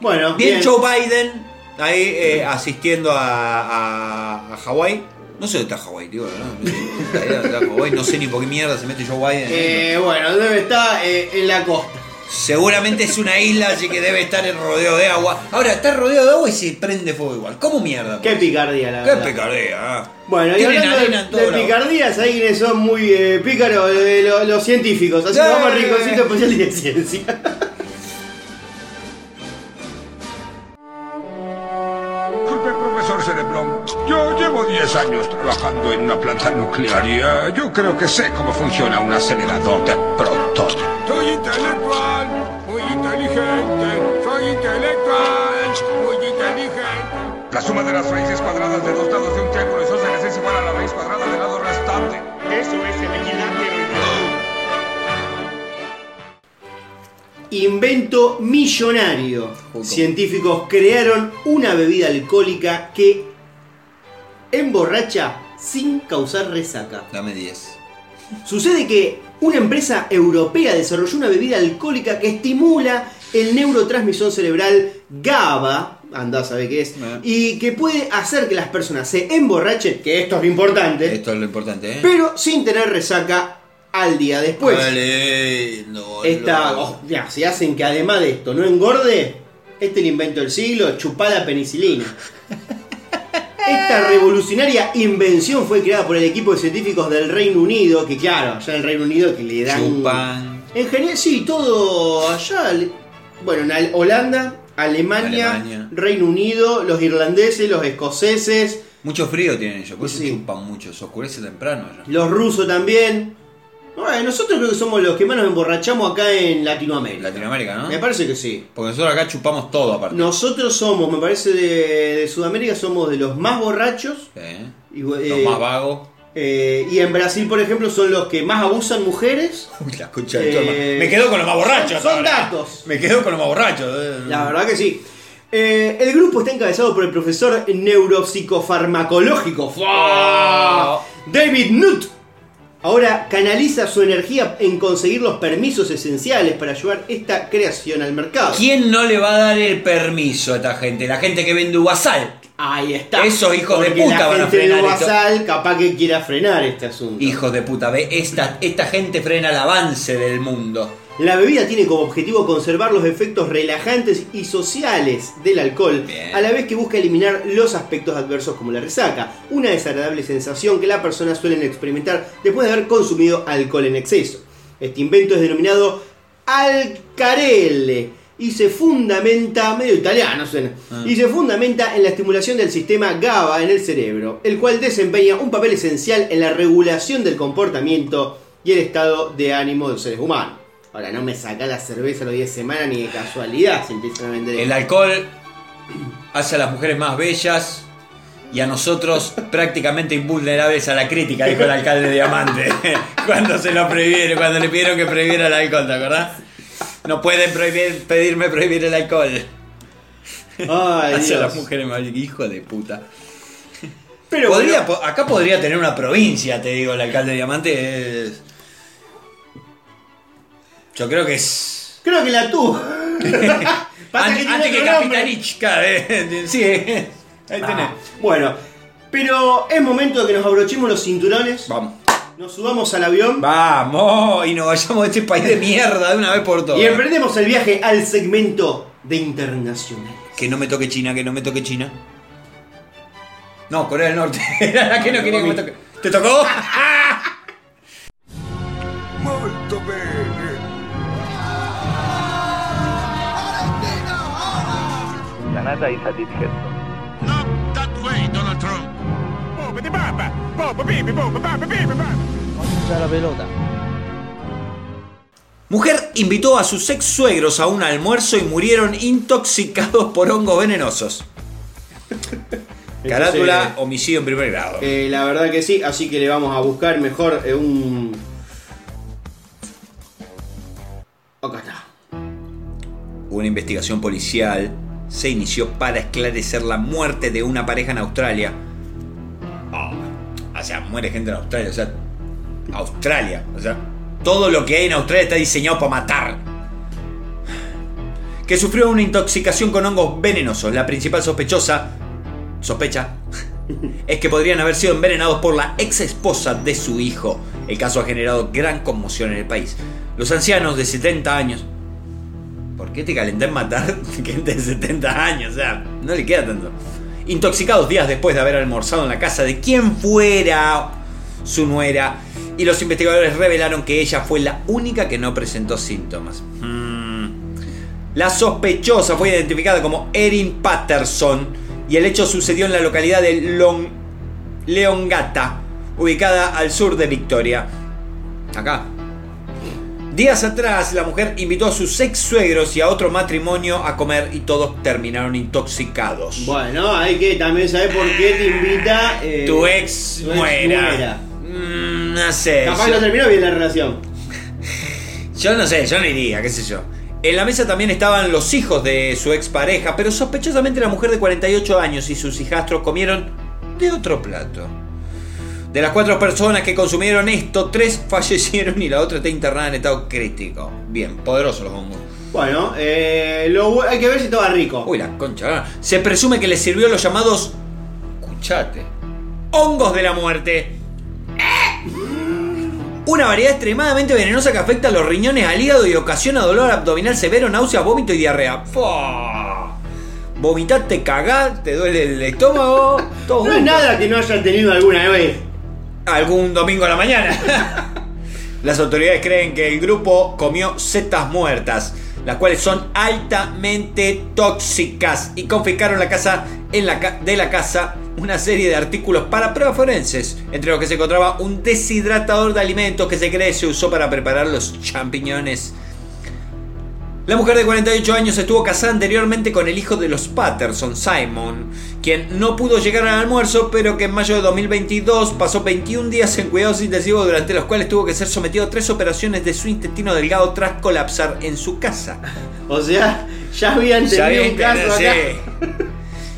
Bueno, Bien, bien. Joe Biden ahí eh, asistiendo a, a, a Hawái. No sé dónde está Hawái, tío. ¿no? [laughs] Ahí no sé ni por qué mierda se mete Joe Biden. Eh, bueno, debe estar eh, en la costa. Seguramente es una isla, así que debe estar en rodeo de agua. Ahora, está rodeado de agua y se prende fuego igual. ¿Cómo mierda? Qué picardía, la Qué verdad. picardía. ah. Bueno, y Tienen hablando arena en de, todo de picardías, hay quienes son muy eh, pícaros, eh, lo- los científicos. Así que vamos al rinconcito especial de ciencia. [laughs] 10 años trabajando en una planta nuclear y eh, yo creo que sé cómo funciona un acelerador de protones. Soy intelectual, muy inteligente. Soy intelectual, muy inteligente. La suma de las raíces cuadradas de dos lados de un triángulo isósceles es igual a la raíz cuadrada del lado restante. Eso es el equilátero Invento millonario. Científicos crearon una bebida alcohólica que emborracha sin causar resaca. Dame 10. Sucede que una empresa europea desarrolló una bebida alcohólica que estimula el neurotransmisor cerebral GABA, anda a saber qué es, y que puede hacer que las personas se emborrachen, que esto es lo importante, Esto es lo importante, ¿eh? pero sin tener resaca al día después. Vale, no, Esta, oh, ya, si hacen que además de esto no engorde, este es el invento del siglo, chupá la penicilina. Esta revolucionaria invención fue creada por el equipo de científicos del Reino Unido, que claro, allá en el Reino Unido que le dan... Chupan. En general, sí, todo allá, bueno, en Holanda, Alemania, Alemania. Reino Unido, los irlandeses, los escoceses, Mucho frío tienen ellos, por eso Sí. chupan mucho, se oscurece temprano ya. los rusos también. Bueno, nosotros creo que somos los que más nos emborrachamos acá en Latinoamérica. Latinoamérica, ¿no? Me parece que sí. Porque nosotros acá chupamos todo aparte. Nosotros somos, me parece, de, de Sudamérica somos de los más borrachos. ¿Eh? Y, Los eh, más vagos. eh, y en Brasil, por ejemplo, son los que más abusan mujeres. [laughs] Uy, la concha Eh, de alma. Me quedo con los más borrachos. Son, datos. Me quedo con los más borrachos. eh. La verdad que sí. Eh, el grupo está encabezado por el profesor neuropsicofarmacológico. David Nutt. Ahora canaliza su energía en conseguir los permisos esenciales para llevar esta creación al mercado. ¿Quién no le va a dar el permiso a esta gente? La gente que vende uvasal. Ahí está. Esos hijos de puta la van a gente de frenar esto. Capaz que quiera frenar este asunto. Hijos de puta, ve, esta, esta gente frena el avance del mundo. La bebida tiene como objetivo conservar los efectos relajantes y sociales del alcohol, Bien. a la vez que busca eliminar los aspectos adversos como la resaca, una desagradable sensación que las personas suelen experimentar después de haber consumido alcohol en exceso. Este invento es denominado Alcarelle y se fundamenta, medio italiano suena, Ah. y se fundamenta en la estimulación del sistema GABA en el cerebro, el cual desempeña un papel esencial en la regulación del comportamiento y el estado de ánimo de los seres humanos. Ahora, no me saca la cerveza los 10 semanas ni de casualidad se empiezan a vender. El alcohol hace a las mujeres más bellas y a nosotros [laughs] prácticamente invulnerables a la crítica, dijo el alcalde de Diamante. [laughs] cuando se lo prohibieron, cuando le pidieron que prohibiera el alcohol, ¿te acordás? No pueden prohibir, pedirme prohibir el alcohol. Ay, [laughs] hace a las mujeres más hijo de puta. Pero Podría, bueno, po- acá podría tener una provincia, te digo, el alcalde de Diamante es. Yo creo que es. creo que la tuvo. [laughs] Pasa Antes, tiene antes que otro cada vez. Sí, ahí tenés. Ah, bueno, pero es momento de que nos abrochemos los cinturones, Vamos. nos subamos al avión Vamos y nos vayamos de este país de mierda de una vez por todas. y emprendemos el viaje al segmento de internacionales. Que no me toque China, que no me toque China. No, Corea del Norte. Era [laughs] la que no quería que me toque. ¿Te tocó? [laughs] Canada is a. Not that way, Donald Trump. Mujer invitó a sus ex suegros a un almuerzo y murieron intoxicados por hongos venenosos. [laughs] Carátula, homicidio en primer grado. eh, la verdad que sí, así que le vamos a buscar mejor eh, un... Acá está. Una investigación policial se inició para esclarecer la muerte de una pareja en Australia. Ah, o sea, muere gente en Australia, o sea, Australia, o sea, todo lo que hay en Australia está diseñado para matar. Que sufrió una intoxicación con hongos venenosos. La principal sospechosa, sospecha, [laughs] es que podrían haber sido envenenados por la ex esposa de su hijo. El caso ha generado gran conmoción en el país. Los ancianos de 70 años ¿Por qué te calenté en matar [laughs] gente de 70 años? O sea, no le queda tanto. Intoxicados días después de haber almorzado en la casa de quien fuera su nuera. Y los investigadores revelaron que ella fue la única que no presentó síntomas. Hmm. La sospechosa fue identificada como Erin Patterson, y el hecho sucedió en la localidad de Long- Leongata, ubicada al sur de Victoria. Acá. Días atrás, la mujer invitó a sus ex suegros y a otro matrimonio a comer y todos terminaron intoxicados. Bueno, hay que también saber por qué te invita eh, tu ex tu ex muera. muera. Mm, no sé. Capaz yo- no terminó bien la relación. [laughs] Yo no sé, yo no iría, qué sé yo. En la mesa también estaban los hijos de su expareja, pero sospechosamente la mujer de 48 años y sus hijastros comieron de otro plato. De las cuatro personas que consumieron esto, tres [laughs] fallecieron y la otra está internada en estado crítico. Bien, poderoso los hongos. Bueno, eh, lo hay que ver si estaba rico. Uy, la concha. Se presume que les sirvió los llamados. Escuchate. Hongos de la muerte. Una variedad extremadamente venenosa que afecta a los riñones, al hígado y ocasiona dolor abdominal severo, náuseas, vómito y diarrea. ¡Fua! Vomitate, cagás, te duele el estómago. Todo No es nada que no hayan tenido alguna vez. Algún domingo a la mañana. [laughs] Las autoridades creen que el grupo comió setas muertas, las cuales son altamente tóxicas y confiscaron la casa en la de la casa una serie de artículos para pruebas forenses, entre los que se encontraba un deshidratador de alimentos que se cree se usó para preparar los champiñones. La mujer de 48 años estuvo casada anteriormente con el hijo de los Patterson, Simon, quien no pudo llegar al almuerzo, pero que en mayo de 2022 pasó 21 días en cuidados intensivos, durante los cuales tuvo que ser sometido a tres operaciones de su intestino delgado tras colapsar en su casa. O sea, ya habían Ya tenido bien, un caso acá.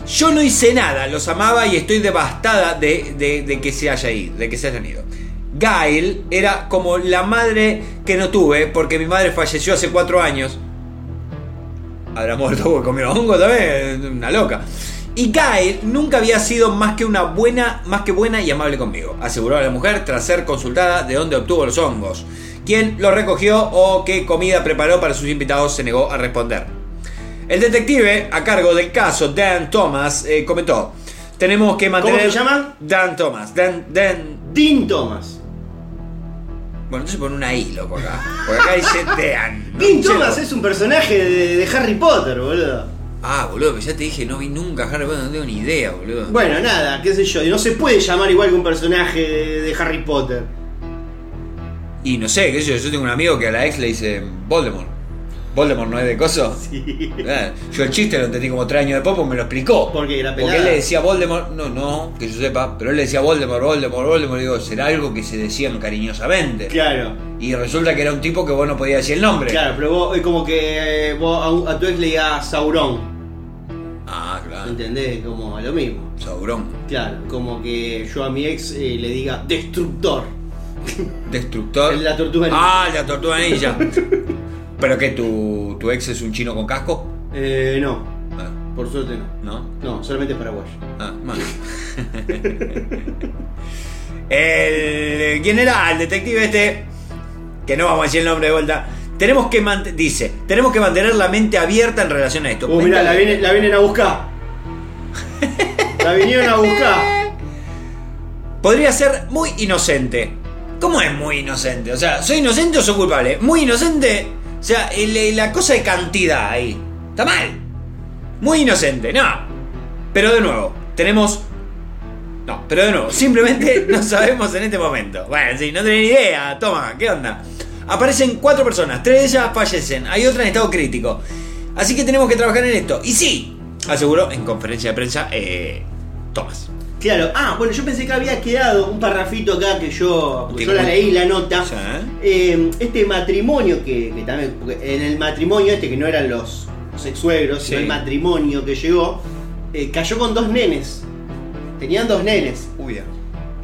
Yo no hice nada, los amaba y estoy devastada de, de- de que se haya ido, de que se hayan ido. Gail era como la madre que no tuve, porque mi madre falleció hace cuatro años. Habrá muerto porque comió hongo también, una loca. Y Gail nunca había sido más que una buena, más que buena y amable conmigo, aseguró la mujer tras ser consultada de dónde obtuvo los hongos. Quién los recogió o qué comida preparó para sus invitados se negó a responder. El detective a cargo del caso, Dan Thomas, eh, comentó: Tenemos que mantener. se llama? Dan Thomas. Dan. Dan. Dean Thomas. Bueno, entonces pon una I, loco, acá. Porque acá dice Dan. ¿no? Dean Che, Thomas es un personaje de, de Harry Potter, boludo. Ah, boludo, pero ya te dije, no vi nunca Harry Potter, no tengo ni idea, boludo. Bueno, nada, qué sé yo. y No se puede llamar igual que un personaje de, de Harry Potter. Y no sé, qué sé yo, yo tengo un amigo que a la ex le dice Voldemort. ¿Voldemort no es de coso? Eh, Yo el chiste lo entendí como tres años después porque me lo explicó. Porque era Porque pelada. él le decía Voldemort, no, no, que yo sepa, pero él le decía Voldemort, Voldemort, Voldemort, y digo, será algo que se decían cariñosamente. Claro. Y resulta que era un tipo que vos no podías decir el nombre. Claro, pero vos es como que eh, vos a, tu ex le digas Sauron. Ah, claro. ¿Entendés? Como lo mismo. Sauron. Claro, como que yo a mi ex eh, le diga Destructor. Destructor. [laughs] La tortuga ninja. Ah, la tortuga ninja. [laughs] ¿Pero que tu, tu ex es un chino con casco? Eh, no, Ah, por suerte no. ¿No? No, solamente es paraguayo. Ah, mal. el, ¿Quién era? El detective este, que no vamos a decir el nombre de vuelta. Tenemos que dice, tenemos que mantener la mente abierta en relación a esto. Oh, mirá, la la vienen a buscar. La vinieron a buscar. Podría ser muy inocente. ¿Cómo es muy inocente? O sea, ¿soy inocente o soy culpable? Muy inocente. O sea, la cosa de cantidad ahí. Está mal. Muy inocente, no. Pero de nuevo, tenemos. No, pero de nuevo, [laughs] simplemente no sabemos en este momento. Bueno, sí, no tenés ni idea. Toma, ¿qué onda? Aparecen cuatro personas, tres de ellas fallecen, hay otra en estado crítico. Así que tenemos que trabajar en esto. Y sí, aseguró en conferencia de prensa eh, Tomás. Claro, ah, bueno, yo pensé que había quedado un parrafito acá que yo, yo la leí la nota. Sí. Eh, este matrimonio que, que también, en el matrimonio este que no eran los, los ex suegros, sino el matrimonio que llegó, eh, cayó con dos nenes. Tenían dos nenes. Uy.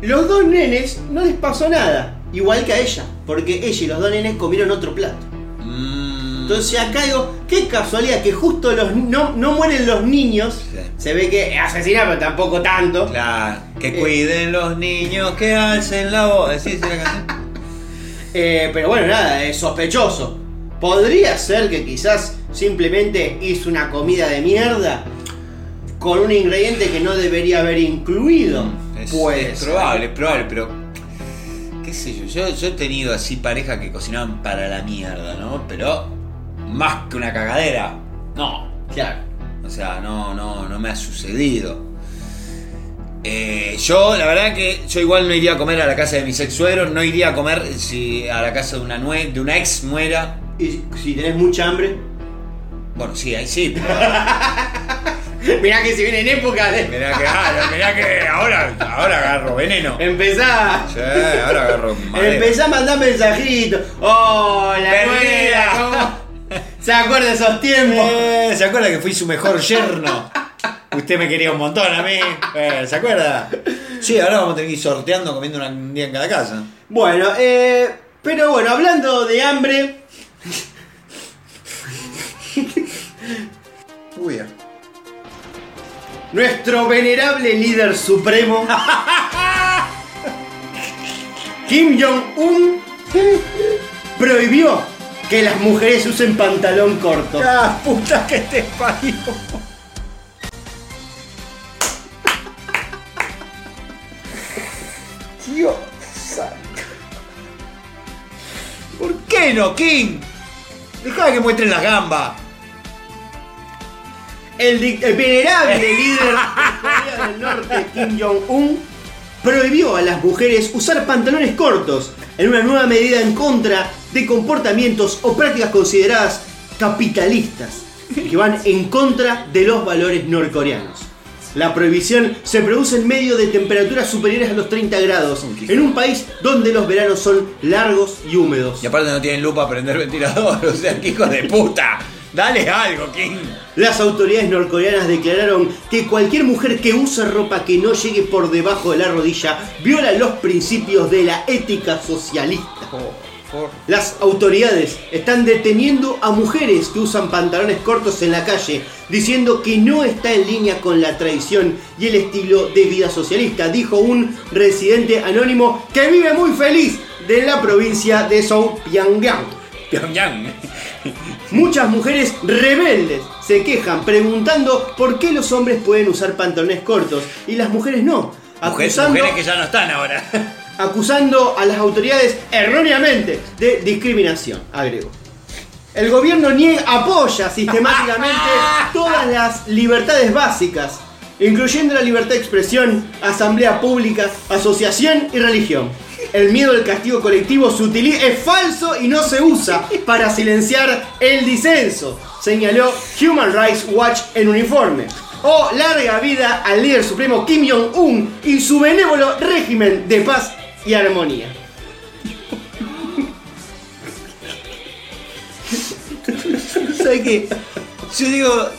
Los dos nenes no les pasó nada, igual que a ella, porque ella y los dos nenes comieron otro plato. Mm, Entonces acá digo, qué casualidad que justo los no, no mueren los niños. Sí. Se ve que asesina, pero tampoco tanto. Claro, que Eh. cuiden los niños, que alcen la voz. ¿Sí, sí, la canción? [laughs] Eh, pero bueno, nada, es sospechoso. Podría ser que quizás simplemente hizo una comida de mierda con un ingrediente que no debería haber incluido. Es, Puede es probable, es probable, pero. ¿Qué sé yo? yo? Yo he tenido así parejas que cocinaban para la mierda, ¿no? Pero. Más que una cagadera. No. Claro. O sea, no, no, no me ha sucedido. Eh, yo, la verdad que yo igual no iría a comer a la casa de mis ex suegros, no iría a comer si a la casa de una, nue- de una ex muera. Y si tenés mucha hambre. Bueno, sí, ahí sí. [laughs] Mirá que si viene en época de. Mirá que, ah, mirá que ahora, ahora agarro veneno. Empezá. Sí, ahora agarro madera. Empezá a mandar mensajitos. Nuera, ¿cómo? ¿Se acuerda de esos tiempos? Eh, ¿Se acuerda que fui su mejor yerno? Usted me quería un montón a mí. Eh, ¿Se acuerda? Sí, ahora vamos a tener que ir sorteando comiendo una- un día en cada casa. Bueno, eh, pero bueno, hablando de hambre, Uy, ya. nuestro venerable líder supremo, [laughs] Kim Jong-un, prohibió que las mujeres usen pantalón corto. ¡Ah, puta que te parió! Dios santo. ¿Por qué no, King? Deja que muestren las gambas. El, venerable líder de Corea del Norte, Kim Jong-un, prohibió a las mujeres usar pantalones cortos en una nueva medida en contra de comportamientos o prácticas consideradas capitalistas que van en contra de los valores norcoreanos. La prohibición se produce en medio de temperaturas superiores a los 30 grados, en un país donde los veranos son largos y húmedos. Y aparte no tienen lupa para prender ventilador, [laughs] o sea, que hijo de puta. Dale algo, King. Las autoridades norcoreanas declararon que cualquier mujer que use ropa que no llegue por debajo de la rodilla viola los principios de la ética socialista. Las autoridades están deteniendo a mujeres que usan pantalones cortos en la calle, diciendo que no está en línea con la tradición y el estilo de vida socialista, dijo un residente anónimo que vive muy feliz de la provincia de South Pyongyang. Pyongyang. Muchas mujeres rebeldes se quejan preguntando por qué los hombres pueden usar pantalones cortos y las mujeres no. Mujeres, Acusando, mujeres que ya no están ahora. Acusando a las autoridades erróneamente de discriminación, agregó. El gobierno niega, apoya sistemáticamente [laughs] todas las libertades básicas, incluyendo la libertad de expresión, asamblea pública, asociación y religión. El miedo al castigo colectivo se utiliza, es falso y no se usa para silenciar el disenso, señaló Human Rights Watch en un informe. O larga vida al líder supremo Kim Jong-un y su benévolo régimen de paz y armonía. ¿Sabes qué? Yo digo,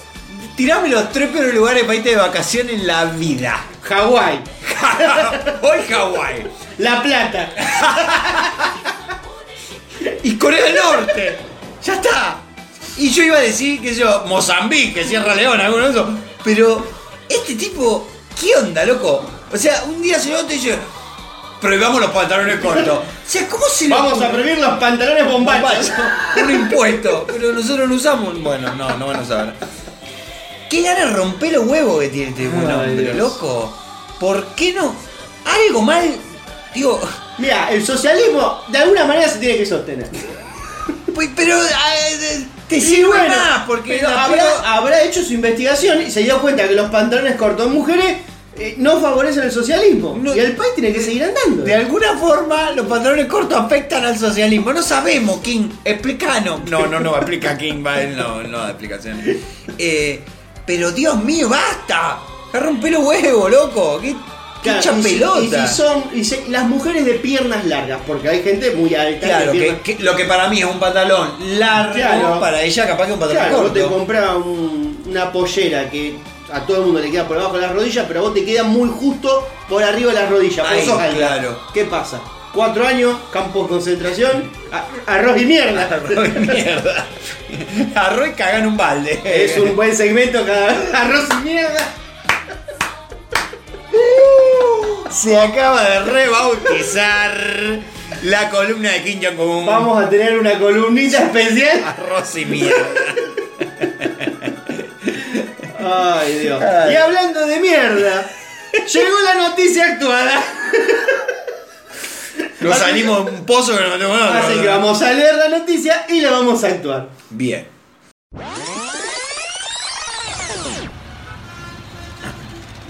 tirame los tres peores lugares para irte de vacaciones en la vida. Hawái, Hoy Hawái. La Plata, Y Corea del Norte. Ya está. Y yo iba a decir que yo, Mozambique, Sierra Leona, alguno de esos. Pero este tipo, ¿qué onda, loco? O sea, un día se levanta y dice, prohibamos los pantalones cortos. O sea, ¿cómo se le vamos a prohibir los pantalones bombachos. un impuesto, pero nosotros lo usamos. Bueno, no, no van a saber. ¿Qué gana romper los huevos que tiene este buen hombre, Dios. loco? ¿Por qué no? Algo mal, digo, Mira, el socialismo de alguna manera se tiene que sostener. pues, pero eh, te Y sirve bueno, más porque pero habrá, habrá hecho su investigación y se dio cuenta que los pantalones cortos mujeres eh, no favorecen el socialismo. No- y el país tiene que seguir andando. de alguna forma los pantalones cortos afectan al socialismo. No sabemos, King. Explicanos. No, no, no, explica King, va, él no, no da explicaciones. Eh, pero Dios mío, basta. Me rompe los huevos, loco. Qué, qué Claro, hincha y si- pelota. Y si son y si- las mujeres de piernas largas, porque hay gente muy alta. Claro, que, que lo que para mí es un pantalón largo, Claro. para ella capaz que un pantalón Claro, vos te corto. compras un- una pollera que a todo el mundo le queda por debajo de las rodillas, pero a vos te queda muy justo por arriba de las rodillas. Ahí, claro. ¿Qué pasa? Cuatro años, campos de concentración, a- arroz y mierda. [laughs] Arroz y mierda. Arroz y cagan un balde. Es un buen segmento cada [laughs] arroz y mierda. Se acaba de rebautizar la columna de Kim Jong-un. Vamos a tener una columnita especial. Arroz y mierda. Ay, Dios. Ay. Y hablando de mierda, llegó la noticia actuada. Nos salimos de un pozo que no tenemos nada. Así que vamos a leer la noticia y la vamos a actuar. Bien.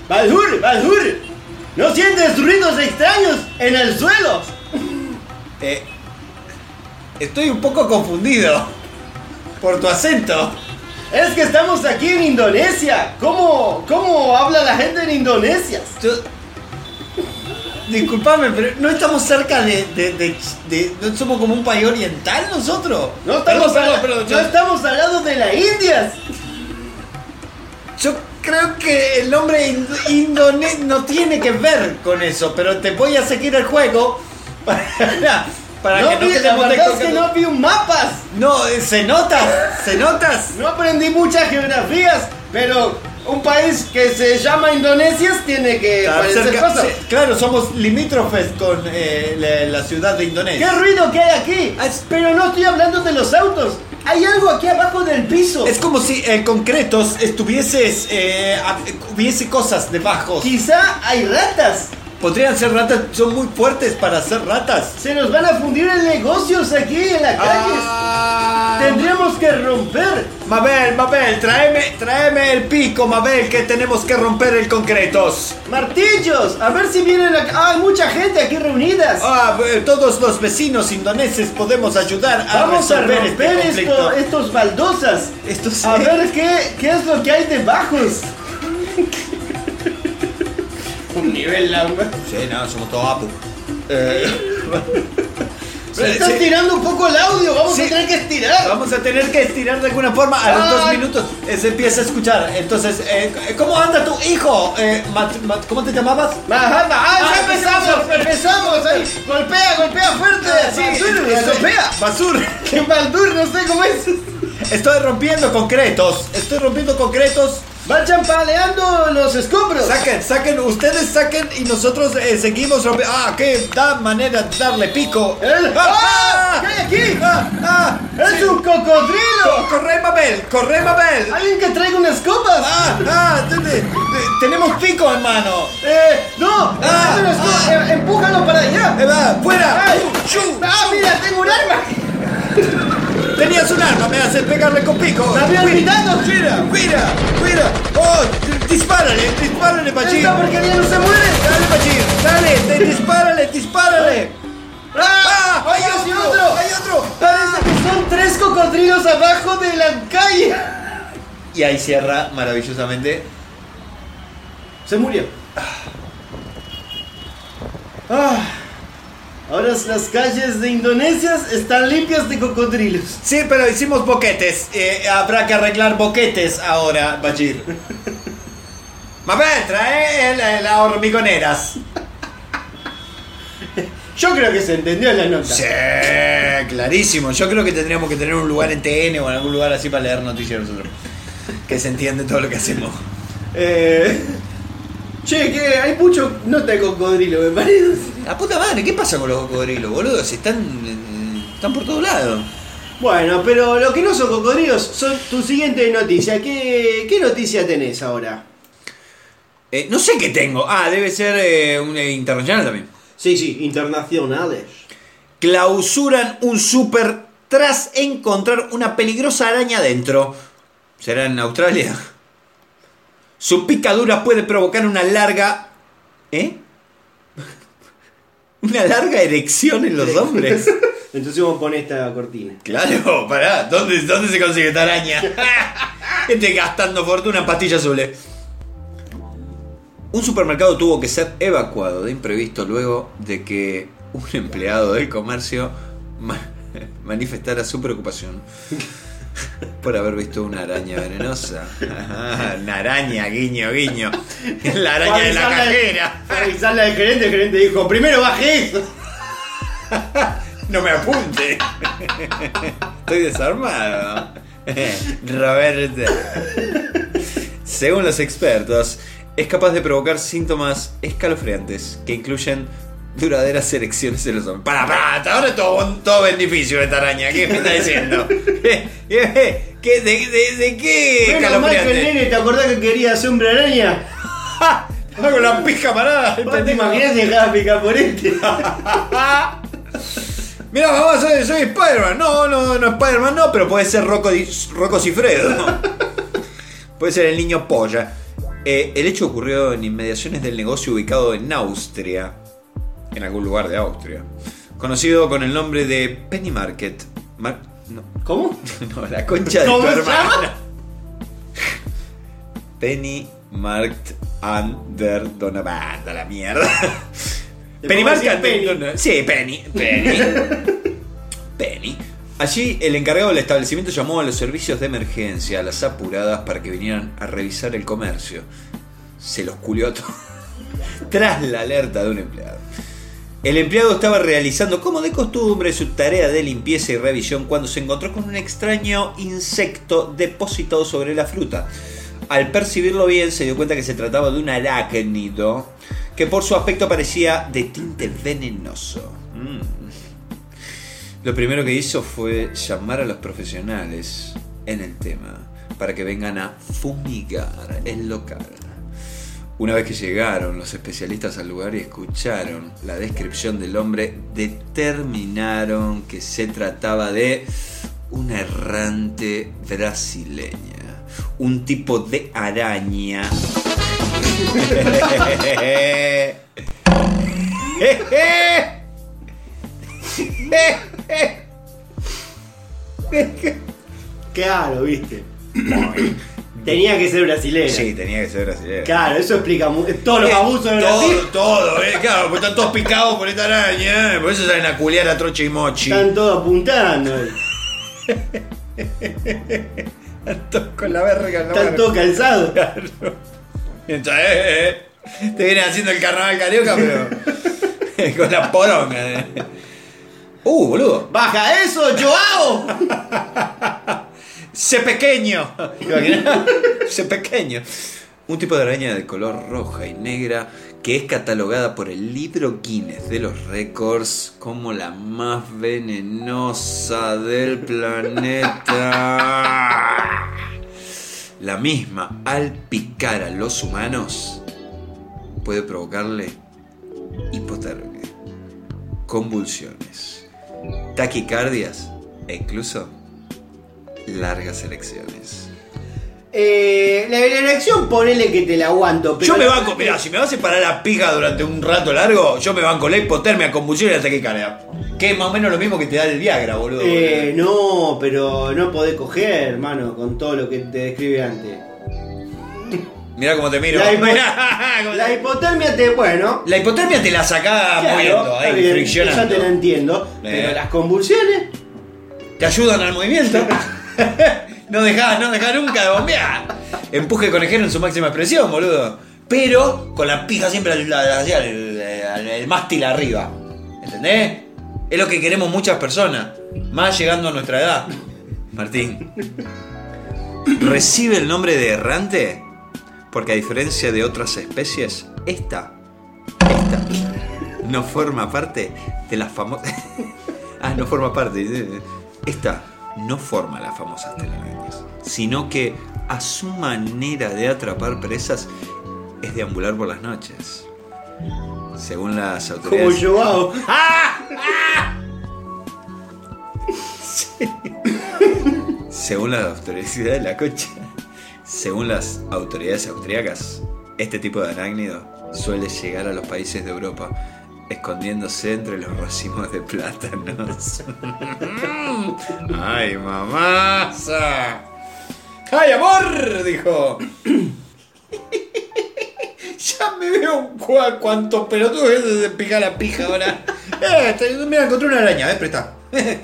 Baldur, Baldur, ¿no sientes ruidos extraños en el suelo? Eh, estoy un poco confundido por tu acento. Es que estamos aquí en Indonesia. ¿Cómo, cómo habla la gente en Indonesia? Yo- Disculpame, pero no estamos cerca de, de- de- de- ¿No somos como un país oriental nosotros? No estamos, Perdón, al, perdón, no estamos al lado de la India. Yo creo que el nombre ind- indone no tiene que ver con eso, pero te voy a seguir el juego [laughs] para, para No que no vi- la verdad es que no vi un mapas. No, eh, se nota, se notas. No aprendí muchas geografías, pero un país que se llama Indonesia tiene que parecer cosas. sí, claro, somos limítrofes con eh, la, la ciudad de ¿Qué Indonesia. ruido que hay aquí? Ah, es- Pero no estoy hablando de los autos. Hay algo aquí abajo del piso. Es como si en concretos estuvieses, eh, hubiese cosas debajo. Quizá hay ratas. Podrían ser ratas, son muy fuertes para ser ratas. Se nos van a fundir en negocios aquí en la calle. Ah. Tendríamos que romper. Mabel, Mabel, tráeme, tráeme el pico, Mabel, que tenemos que romper el concretos. Martillos. A ver si vienen acá. Ah, hay mucha gente aquí reunidas. Ah, eh, todos los vecinos indoneses podemos ayudar a Vamos a romper este esto, conflicto. estos baldosas. Esto sí. A ver qué, qué es lo que hay debajo. [laughs] Un nivel lamba. Sí, no, somos todos apu. Eh, Se [laughs] está sí. estirando un poco el audio. Vamos Sí. a tener que estirar. Vamos a tener que estirar de alguna forma. A los dos Ay. minutos eh, se empieza a escuchar. Entonces, eh, ¿cómo anda tu hijo? Eh, Mat- Mat- ¿Cómo te llamabas? Ajá, ah, Ah, ya empezamos, empezamos ahí. Golpea, golpea fuerte. Sí, Baldur, eh, golpea. Basur. [laughs] Que Baldur, no sé cómo es. Estoy rompiendo concretos. Estoy rompiendo concretos. Van champaleando los escombros. Saquen, saquen, ustedes saquen y nosotros eh, seguimos rompiendo. Ah, qué da manera de darle pico. El- ¡Ah! ¿Qué hay aquí? ¡Ah! ¡Ah! ¡Es Sí. un cocodrilo! ¡Corre, Mabel! ¡Corre, Mabel! ¡Alguien que traiga unas copas! ¡Ah! ¡Ah! te- tenemos pico en mano. ¡Eh! ¡No! Ah, ah. Eh, ¡Empújalo para allá! ¡Eh, va! ¡Fuera! ¡Ay! ¡Uh, shu! ¡Ah, mira! ¡Tengo un arma! Tenías un arma, me haces pegarle con pico. ¡Me había olvidado! ¡Cuida! ¡Cuida! ¡Cuida! ¡Oh! ¡Dispárale! ¡Dispárale, Pachín! ¡Esta porquería no se muere! ¡Dale, Pachín! ¡Dale! te- ¡Dispárale! ¡Dispárale! ¡Ah! ¡Hay ¡Hay otro! otro! ¡Hay otro! Parece que son tres cocodrilos abajo de la calle. Y ahí cierra maravillosamente. Se murió. Ah. Ahora las calles de Indonesia están limpias de cocodrilos. Sí, pero hicimos boquetes. Eh, habrá que arreglar boquetes ahora, Bachir. Mabel, trae las hormigoneras. Yo creo que se entendió la nota. Sí, clarísimo. Yo creo que tendríamos que tener un lugar en TN o en algún lugar así para leer noticias nosotros. Que se entiende todo lo que hacemos. Eh, che, que hay mucho nota de cocodrilo, me parece. La puta madre, ¿qué pasa con los cocodrilos, boludo? Si están, eh, están por todos lados. Bueno, pero lo que no son cocodrilos son tu siguiente noticia. ¿Qué, qué noticia tenés ahora? Eh, no sé qué tengo. Ah, debe ser eh, un eh, internacional también. Sí, sí, internacionales. Clausuran un súper tras encontrar una peligrosa araña dentro. ¿Será en Australia? Su picadura puede provocar una larga... ¿Eh? [laughs] Una larga erección en los hombres. [laughs] Entonces vamos a poner esta cortina. Claro, pará. ¿Dónde, dónde se consigue esta araña? Gente [laughs] gastando fortuna en pastillas azules. Un supermercado tuvo que ser evacuado de imprevisto luego de que un empleado del comercio ma- manifestara su preocupación [laughs] por haber visto una araña venenosa. Ah, una araña, guiño, guiño. La araña de la cajera. Avisarle al gerente, el gerente dijo, primero baje eso. No me apunte. Estoy desarmado. Roberto. Según los expertos, es capaz de provocar síntomas escalofriantes que incluyen duraderas erecciones en los hombres. Para, para, hasta ahora es todo, todo beneficio esta araña. ¿Qué me está diciendo? [laughs] ¿Qué, qué- de, de- de qué Menos mal que el escalofriante? nene, ¿te acordás que quería hacer hombre araña? [laughs] Hago la pija parada. el ¿Vos te imaginas dejar a picar por este? [laughs] Mira, mamá, soy, soy Spider-Man. No, no, no Spider-Man, no, pero puede ser Rocco, Rocco Cifredo. puede ser el niño polla. Eh, el hecho ocurrió en inmediaciones del negocio ubicado en Austria, en algún lugar de Austria, conocido con el nombre de Penny Market. Mar- no, ¿Cómo? [laughs] no, la concha de ¿Cómo tu hermana. [laughs] Penny Market Under Donovan, la mierda. Penny Market Donovan. Sí, Penny. Penny. [laughs] Penny. Allí el encargado del establecimiento llamó a los servicios de emergencia, a las apuradas, para que vinieran a revisar el comercio. Se los culió a todos. Tras la alerta de un empleado. El empleado estaba realizando, como de costumbre, su tarea de limpieza y revisión cuando se encontró con un extraño insecto depositado sobre la fruta. Al percibirlo bien, se dio cuenta que se trataba de un arácnido que por su aspecto parecía de tinte venenoso. Mm. Lo primero que hizo fue llamar a los profesionales en el tema para que vengan a fumigar el local. Una vez que llegaron los especialistas al lugar y escucharon la descripción del hombre, determinaron que se trataba de una errante brasileña, un tipo de araña. Claro, viste. [coughs] [coughs] [coughs] Tenía que ser brasileña. Sí, tenía que ser brasileña. Claro, eso explica mu- todos los Eh, abusos de Brasil. Todo, todo, [laughs] eh, claro, porque están todos picados por esta araña, eh, por eso salen a culiar a Troche y Mochi. Están todos apuntando. eh. con la verga la Están todos calzados. Entonces, eh, eh, te vienen haciendo el carnaval carioca, pero [laughs] con la poronga. eh. Uh, boludo. ¡Baja eso, Joao! [laughs] ¡Se pequeño! [laughs] ¡Se pequeño! Un tipo de araña de color roja y negra que es catalogada por el libro Guinness de los récords como la más venenosa del planeta. La misma, al picar a los humanos, puede provocarle hipotermia, convulsiones, taquicardias e incluso largas elecciones. Eh, la, la elección, ponele que te la aguanto. Pero Yo me banco, mirá, si me vas a separar la pija durante un rato largo, yo me banco la hipotermia, convulsión y la taquicardia. Que es más o menos lo mismo que te da el Viagra, boludo. Eh, no, pero no podés coger, hermano, con todo lo que te describe antes. Mirá cómo te miro. La, hipo- [laughs] Mirá cómo la te- hipotermia te, bueno. La hipotermia te la sacás claro, moviendo, ahí, bien, friccionando. Ya te la entiendo. Eh. Pero las convulsiones. Te ayudan al movimiento. [laughs] no dejás, no dejás nunca de bombear. Empuje conejero en su máxima expresión, boludo. Pero con la pija siempre al, hacia el, el mástil arriba. ¿Entendés? Es lo que queremos muchas personas. Más llegando a nuestra edad. Martín. Recibe el nombre de errante porque a diferencia de otras especies, esta, esta, no forma parte de las famosas... [laughs] ah, no forma parte. Esta no forma las famosas telarañas, sino que a su manera de atrapar presas es deambular por las noches. Según las Como autoridades... [laughs] Joao. Según las autoridades de la concha, según las autoridades austriacas, este tipo de arácnido suele llegar a los países de Europa escondiéndose entre los racimos de plátanos. [laughs] ¡Ay, mamasa! ¡Ay, amor! Dijo. [coughs] ya me veo cua- cuántos pelotudos de picar la pija ahora. Eh, mira, encontré una araña, eh, presta. [coughs]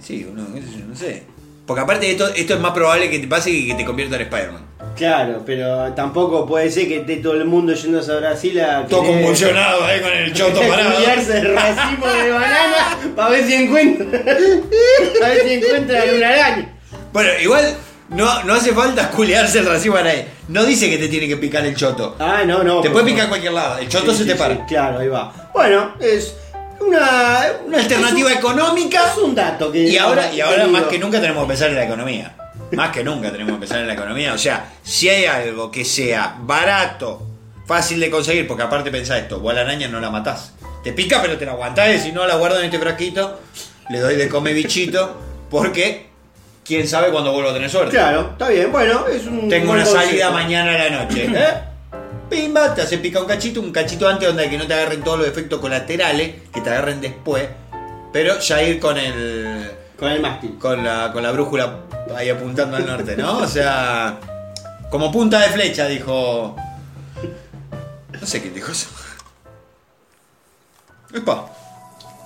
Sí, uno, no sé. Porque aparte esto, esto es más probable que te pase que que te convierta en Spider-Man. Claro, pero tampoco puede ser que esté todo el mundo yéndose a Brasil a. Todo querer- convulsionado ahí con el choto a parado. culiarse el racimo de banana para ver si encuentra. a ver si encuentran una araña. Bueno, igual no, no hace falta culiarse el racimo a nadie. No dice que te tiene que picar el choto. Ah, no, no. Te puede picar en cualquier lado. El choto Sí, se sí, te para. sí, claro, ahí va. Bueno, es una. Una alternativa un- económica. Es un dato que. Y ahora, y ahora más que nunca tenemos que pensar en la economía. Más que nunca tenemos que pensar en la economía. O sea, si hay algo que sea barato, fácil de conseguir, porque aparte pensá esto, vos a la araña no la matás. Te pica pero te la aguantás y si no la guardo en este frasquito, le doy de come bichito, porque quién sabe cuándo vuelvo a tener suerte. Claro, está bien. Bueno, es un. Tengo una salida mañana a la noche. ¿eh? Pimba, te hace pica un cachito, un cachito antes donde que no te agarren todos los efectos colaterales, que te agarren después. Pero ya ir con el. Con el mástil. Con la, con la brújula ahí apuntando al norte, ¿no? O sea. Como punta de flecha, dijo. No sé quién dijo eso. Epa.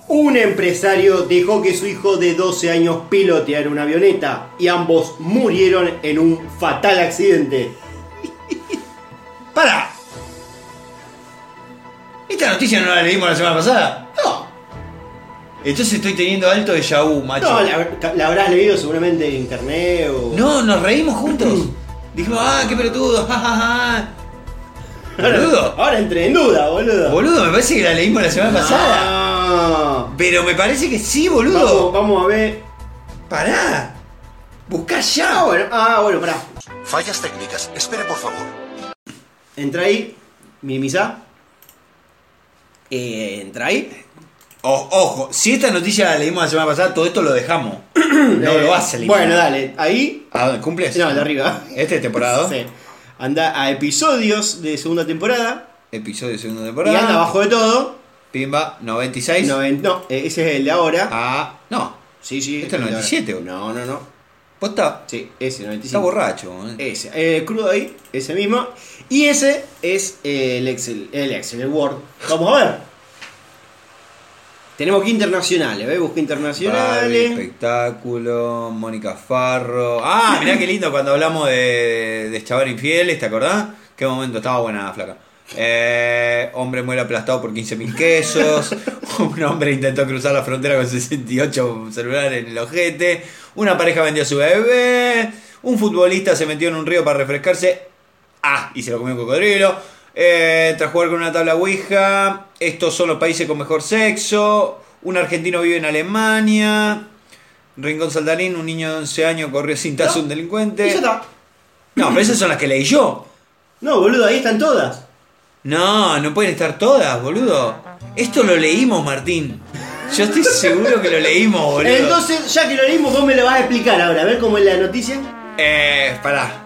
Un empresario dejó que su hijo de 12 años piloteara una avioneta y ambos murieron en un fatal accidente. ¡Para! ¿Esta noticia no la leímos la semana pasada? No, Entonces estoy teniendo alto de vu, macho. no la, la habrás leído seguramente en internet o. No, nos reímos juntos. [clears throat] Dijimos, ah, qué pelotudo, ja, ja, ja. Ahora- Boludo. Ahora entré en duda, boludo. Boludo, me parece que la leímos la semana pasada. Ah. Pero me parece que sí, Vamos, boludo. vamos a ver. Pará. Buscá ya. Ah, bueno, ah, bueno, pará. Fallas técnicas. Espere, por favor. Entra ahí, minimizá. Eh, entra ahí. O- ojo, si esta noticia la leímos la semana pasada, todo esto lo dejamos. [clears throat] No Eh, lo vas a eliminar. Bueno, dale, ahí. ¿A dónde cumples? No, de arriba. Este es temporada. [laughs] Sí. Anda a episodios de segunda temporada. Episodio de segunda Y temporada. anda abajo de todo. Pimba, 96. Noven- no, eh, ese es el de ahora. Ah, no. Sí, sí. Este es el de ahora. 97, No, no, no. ¿Posta? Sí, ese 95. Está borracho. eh. Ese, eh, crudo ahí, ese mismo. Y ese es el Excel, el Excel, el Word. Vamos a ver. Tenemos que internacionales, ¿ves? Busca internacionales. espectáculo, Mónica Farro. Ah, [laughs] mirá qué lindo cuando hablamos de, de Chaval Infieles, ¿te acordás? Qué momento, estaba buena la flaca. Eh, hombre muere aplastado por 15 mil quesos. [laughs] Un hombre intentó cruzar la frontera con 68 celulares en el ojete. Una pareja vendió a su bebé. Un futbolista se metió en un río para refrescarse. Ah, y se lo comió un cocodrilo. Eh, tras jugar con una tabla Ouija. Estos son los países con mejor sexo. Un argentino vive en Alemania. Rincón Saltarín, un niño de 11 años corrió sin tazo a un delincuente. ya está. No, pero esas son las que leí yo. No, boludo, ahí están todas. No, no pueden estar todas, boludo. Esto lo leímos, Martín. Yo estoy seguro que lo leímos, boludo. Entonces, ya que lo leímos, vos me lo vas a explicar ahora. A ver cómo es la noticia. Eh, pará,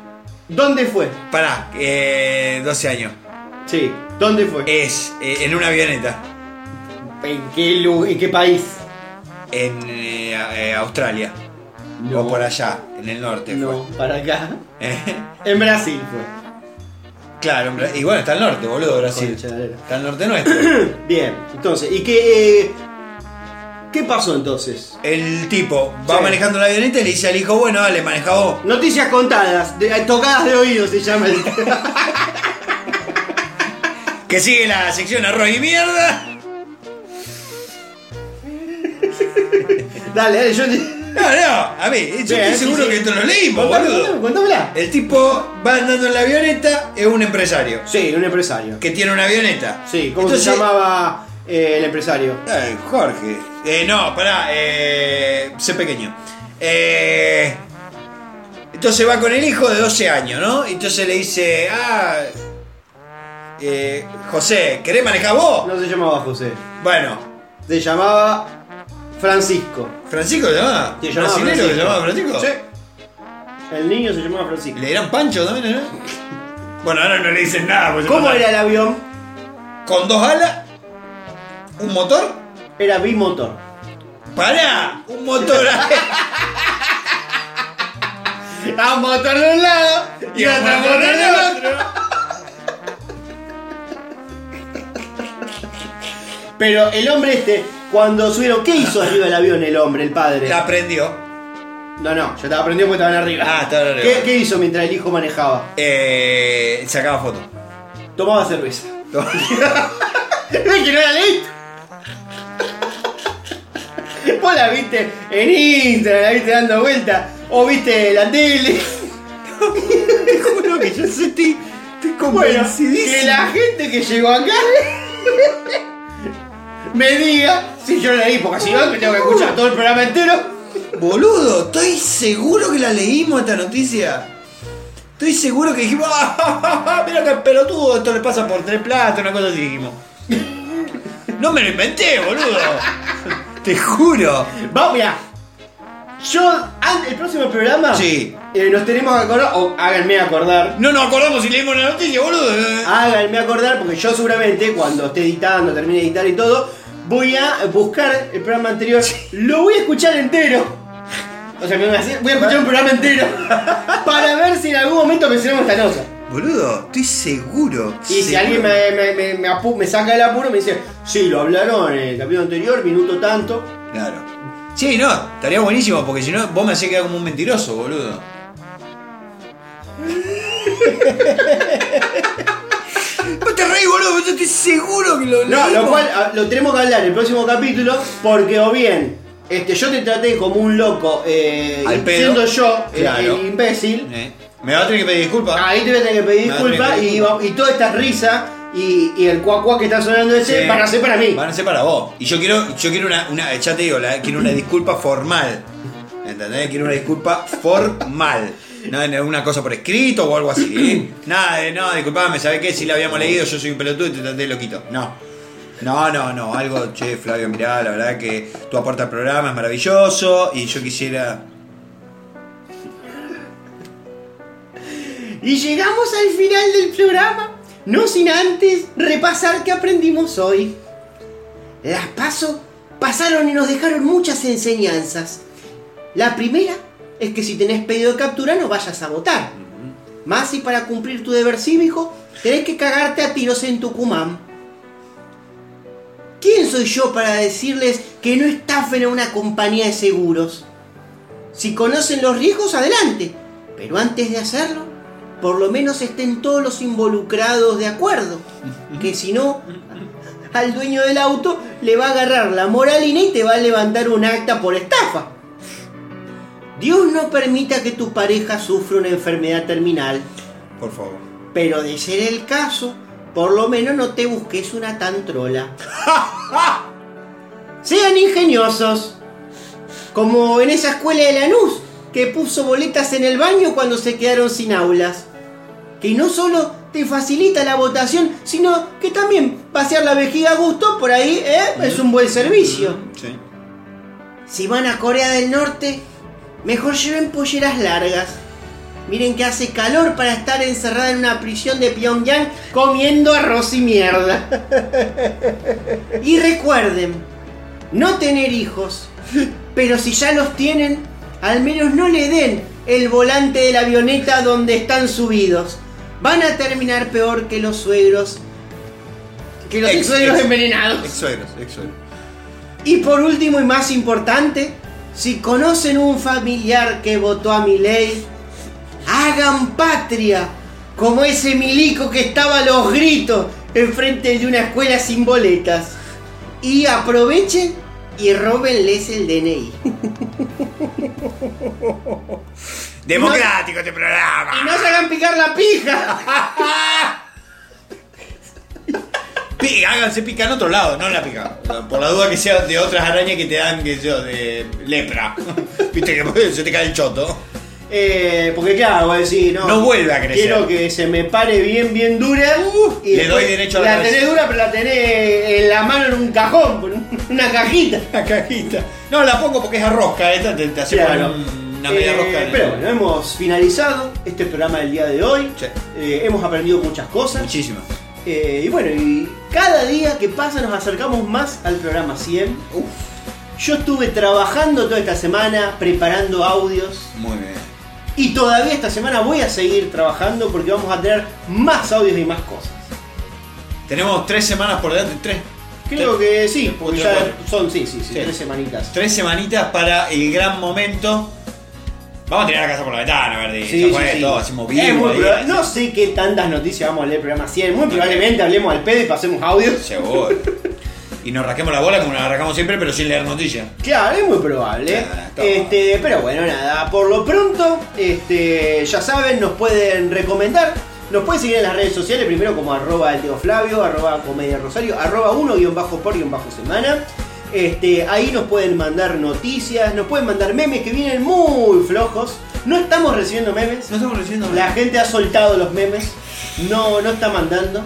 ¿Dónde fue? pará. Eh, 12 años. Sí, ¿dónde fue? Es eh, en una avioneta. ¿En qué, lu- en qué país? En eh, eh, Australia. No. O por allá, en el norte. No, para acá. fue. Eh, En Brasil fue. claro, en Bra- y bueno, está al norte, boludo, Brasil. Concha de la- Está al norte nuestro. [coughs] Bien, entonces, ¿y qué, eh, qué pasó entonces? El tipo va Sí. manejando la avioneta y le dice al hijo, bueno, dale, maneja vos. Noticias contadas, de- tocadas de oído se llama el... [laughs] Que sigue la sección arroz y mierda. [laughs] dale, dale, yo... No, no, a ver, yo estoy seguro sí. que esto lo leímos, Contame, boludo. contame, contámela. El tipo va andando en la avioneta, es un empresario Sí, un empresario. que tiene una avioneta. Sí, ¿cómo Entonces- se llamaba eh, el empresario? Ay, Jorge. Eh, no, pará, eh, sé pequeño. Eh, entonces va con el hijo de 12 años, ¿no? Entonces le dice, ah, eh, José, ¿querés manejar vos? No se llamaba José, Bueno, se llamaba Francisco. ¿Francisco se llamaba? Se llamaba ¿Brasilero Francisco. se llamaba Francisco? Sí. El niño se llamaba Francisco. ¿Le dirán Pancho también, no? [laughs] Bueno, ahora no le dicen nada. se ¿Cómo mataron. era el avión? Con dos alas, un motor, Era bimotor. pará, un motor. [laughs] A un motor de un lado y otro motor del otro. Pero el hombre este, cuando subieron, ¿qué hizo arriba del avión el hombre, el padre? La prendió. No, no, yo estaba aprendiendo porque estaban arriba. Ah, estaban arriba. ¿Qué, qué hizo mientras el hijo manejaba? Eh, sacaba fotos. Tomaba cerveza. ¿Ves [laughs] que no la leíste? [laughs] Vos la viste en Instagram, la viste dando vuelta, o viste la tele. [laughs] Te juro que yo estoy, estoy Bueno, que la gente que llegó acá [laughs] me diga si yo la leí, porque si no me tengo que escuchar todo el programa entero. Boludo, estoy seguro que la leímos esta noticia. Estoy seguro que dijimos, "Ah, mira que pelotudo, esto le pasa por tres platos, una cosa así dijimos. No me lo inventé, boludo. Te juro. Vamos, mirá. Yo, el próximo programa, Sí. eh, nos tenemos que acordar, o háganme acordar, No nos acordamos si leímos la noticia, boludo. háganme acordar, porque yo seguramente cuando esté editando, termine de editar y todo, voy a buscar el programa anterior, lo voy a escuchar entero. O sea, me voy a hacer- voy a escuchar un programa entero [laughs] para ver si en algún momento mencionamos esta nota. Boludo, estoy seguro. Y si alguien me, me, me, me apu- me saca el apuro, me dice, sí, lo hablaron en el capítulo anterior, minuto tanto. Claro. Sí, no, estaría buenísimo porque si no, vos me hacés quedar como un mentiroso, boludo. [laughs] Vos te reís, boludo, yo estoy seguro que lo No, lo cual ah, lo tenemos que hablar en el próximo capítulo, porque o bien, este, yo te traté como un loco, eh, Al pedo. siendo yo el- Claro. el, imbécil, Eh, Me va a tener que pedir disculpas. ahí te voy a tener que pedir disculpas y, y toda esta risa y, y el cuac cuac que está sonando ese Sí. van a ser para mí. Van a ser para vos. Y yo quiero, yo quiero una, una, ya te digo, la- quiero una disculpa formal. ¿Entendés? Quiero una disculpa formal. No en una cosa por escrito o algo así. ¿eh? [clears throat] Nada de, no, disculpame, ¿sabés qué? Si la habíamos leído, yo soy un pelotudo y te traté de loquito. No. No, no, no. Algo, che, Flavio, mirá, la verdad que tu aporte al programa es maravilloso y yo quisiera. Y llegamos al final del programa, no sin antes repasar qué aprendimos hoy. Las paso pasaron y nos dejaron muchas enseñanzas. La primera es que si tenés pedido de captura no vayas a votar. Más si para cumplir tu deber cívico tenés que cagarte a tiros en Tucumán. ¿Quién soy yo para decirles que no estafen a una compañía de seguros? Si conocen los riesgos, adelante. Pero antes de hacerlo, por lo menos estén todos los involucrados de acuerdo. Que si no, al dueño del auto le va a agarrar la moralina y te va a levantar un acta por estafa. Dios no permita que tu pareja sufra una enfermedad terminal. Por favor. Pero de ser el caso, por lo menos no te busques una tan trola. [laughs] Sean ingeniosos. Como en esa escuela de Lanús, que puso boletas en el baño cuando se quedaron sin aulas. Que no solo te facilita la votación, sino que también pasear la vejiga a gusto por ahí ¿eh? es un buen servicio. Sí. Si van a Corea del Norte, mejor lleven polleras largas. Miren que hace calor para estar encerrada en una prisión de Pyongyang comiendo arroz y mierda. [laughs] y recuerden, no tener hijos, pero si ya los tienen, al menos no le den el volante de la avioneta donde están subidos. Van a terminar peor que los suegros. Que los Ex- suegros ex- envenenados. Ex suegros, ex suegros. Y por último y más importante, si conocen un familiar que votó a mi ley, hagan patria, como ese milico que estaba a los gritos enfrente de una escuela sin boletas. Y aprovechen y róbenles el DNI. [laughs] [laughs] Democrático este programa. Y no se hagan picar la pija. [laughs] Pi- háganse pica en otro lado, no en la pica. Por la duda que sea de otras arañas que te dan, que yo, de lepra. [laughs] Viste que se te cae el choto. Eh, porque claro, voy a decir, no, No vuelve a crecer. Quiero que se me pare bien, bien dura. y le doy derecho a la la tenés dura, pero la tenés en la mano en un cajón, una cajita. La cajita. No, la pongo porque es a rosca, esta te, te hace Claro. una media Eh, rosca. en- Pero bueno, hemos finalizado este programa del día de hoy. Sí. Eh, hemos aprendido muchas cosas. Muchísimo. Eh, y bueno, y cada día que pasa nos acercamos más al programa 100. Yo estuve trabajando toda esta semana, preparando audios. Muy bien. Y todavía esta semana voy a seguir trabajando porque vamos a tener más audios y más cosas. Tenemos tres semanas por delante, tres. Creo que sí, porque ya son, sí, sí, sí, tres semanitas. Tres semanitas para el gran momento. Vamos a tirar la casa por la ventana, a ver, Sí, fue, sí. todo, hacemos Es vivo. muy ahí, proba- no sé qué tantas noticias vamos a leer el programa 100. Muy probablemente hablemos al pedo y pasemos audios. Seguro. Y nos rasquemos la bola como nos arrancamos siempre, pero sin leer noticias. Claro, es muy probable. Claro, este, pero bueno, nada. Por lo pronto, este, ya saben, nos pueden recomendar. Nos pueden seguir en las redes sociales, primero como arroba el Teo Flavio, arroba comedia rosario, arroba uno guion bajo por guion bajo semana. Este, ahí nos pueden mandar noticias, nos pueden mandar memes que vienen muy flojos. No estamos recibiendo memes. No estamos recibiendo La gente ha soltado los memes. No, no está mandando.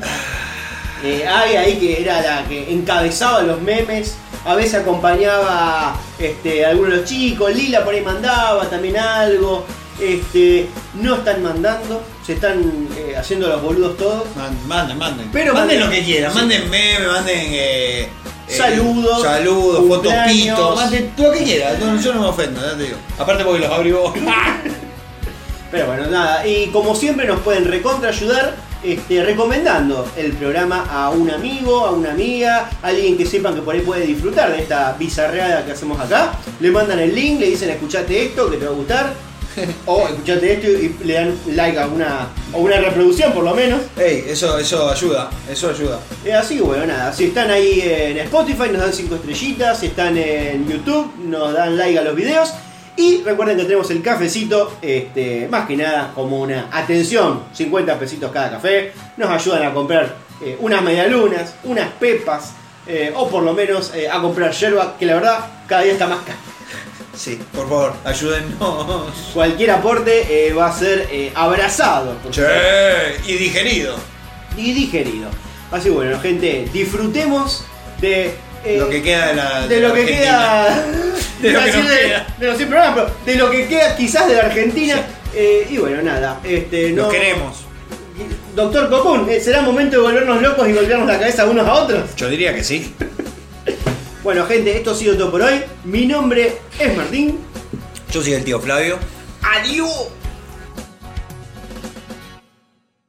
Eh, hay ahí que era la que encabezaba los memes. A veces acompañaba este, a alguno de los chicos, Lila por ahí mandaba también algo. Este, no están mandando, se están eh, haciendo los boludos todos. Man- Manden, manden. Pero manden manden- lo que quieran, sí. manden meme, manden eh, eh, Saludos, saludos, fotos cumpleaños. pitos, manden lo que quieran. Yo, yo no me ofendo, ya te digo. Aparte porque los abrí vos. [laughs] Pero bueno, nada, y como siempre nos pueden recontra ayudar este, recomendando el programa a un amigo, a una amiga, a alguien que sepan que por ahí puede disfrutar de esta bizarreada que hacemos acá. Le mandan el link, le dicen escuchate esto que te va a gustar. O escuchate esto y le dan like a una, a una reproducción por lo menos. Ey, eso, eso ayuda, eso ayuda. Eh, Así que bueno, nada, si están ahí en Spotify nos dan 5 estrellitas, si están en YouTube nos dan like a los videos. Y recuerden que tenemos el cafecito, este, más que nada como una atención, 50 pesitos cada café. Nos ayudan a comprar eh, unas medialunas, unas pepas, eh, o por lo menos eh, a comprar yerba, que la verdad cada día está más cara. Sí, por favor, ayúdennos. Cualquier aporte eh, va a ser eh, abrazado. por Che, y digerido. y digerido. Así bueno, gente, disfrutemos de eh, Lo que queda de la. de lo la que Argentina. queda [laughs] De lo que decir nos de, queda. de los 100 programas, pero de lo que queda quizás de la Argentina. Y bueno, nada, este, no, queremos. Doctor Cocún, ¿será momento de volvernos locos y golpearnos la cabeza unos a otros? Yo diría que sí. Bueno, gente, esto ha sido todo por hoy. Mi nombre es Martín. Yo soy el tío Flavio. Adiós.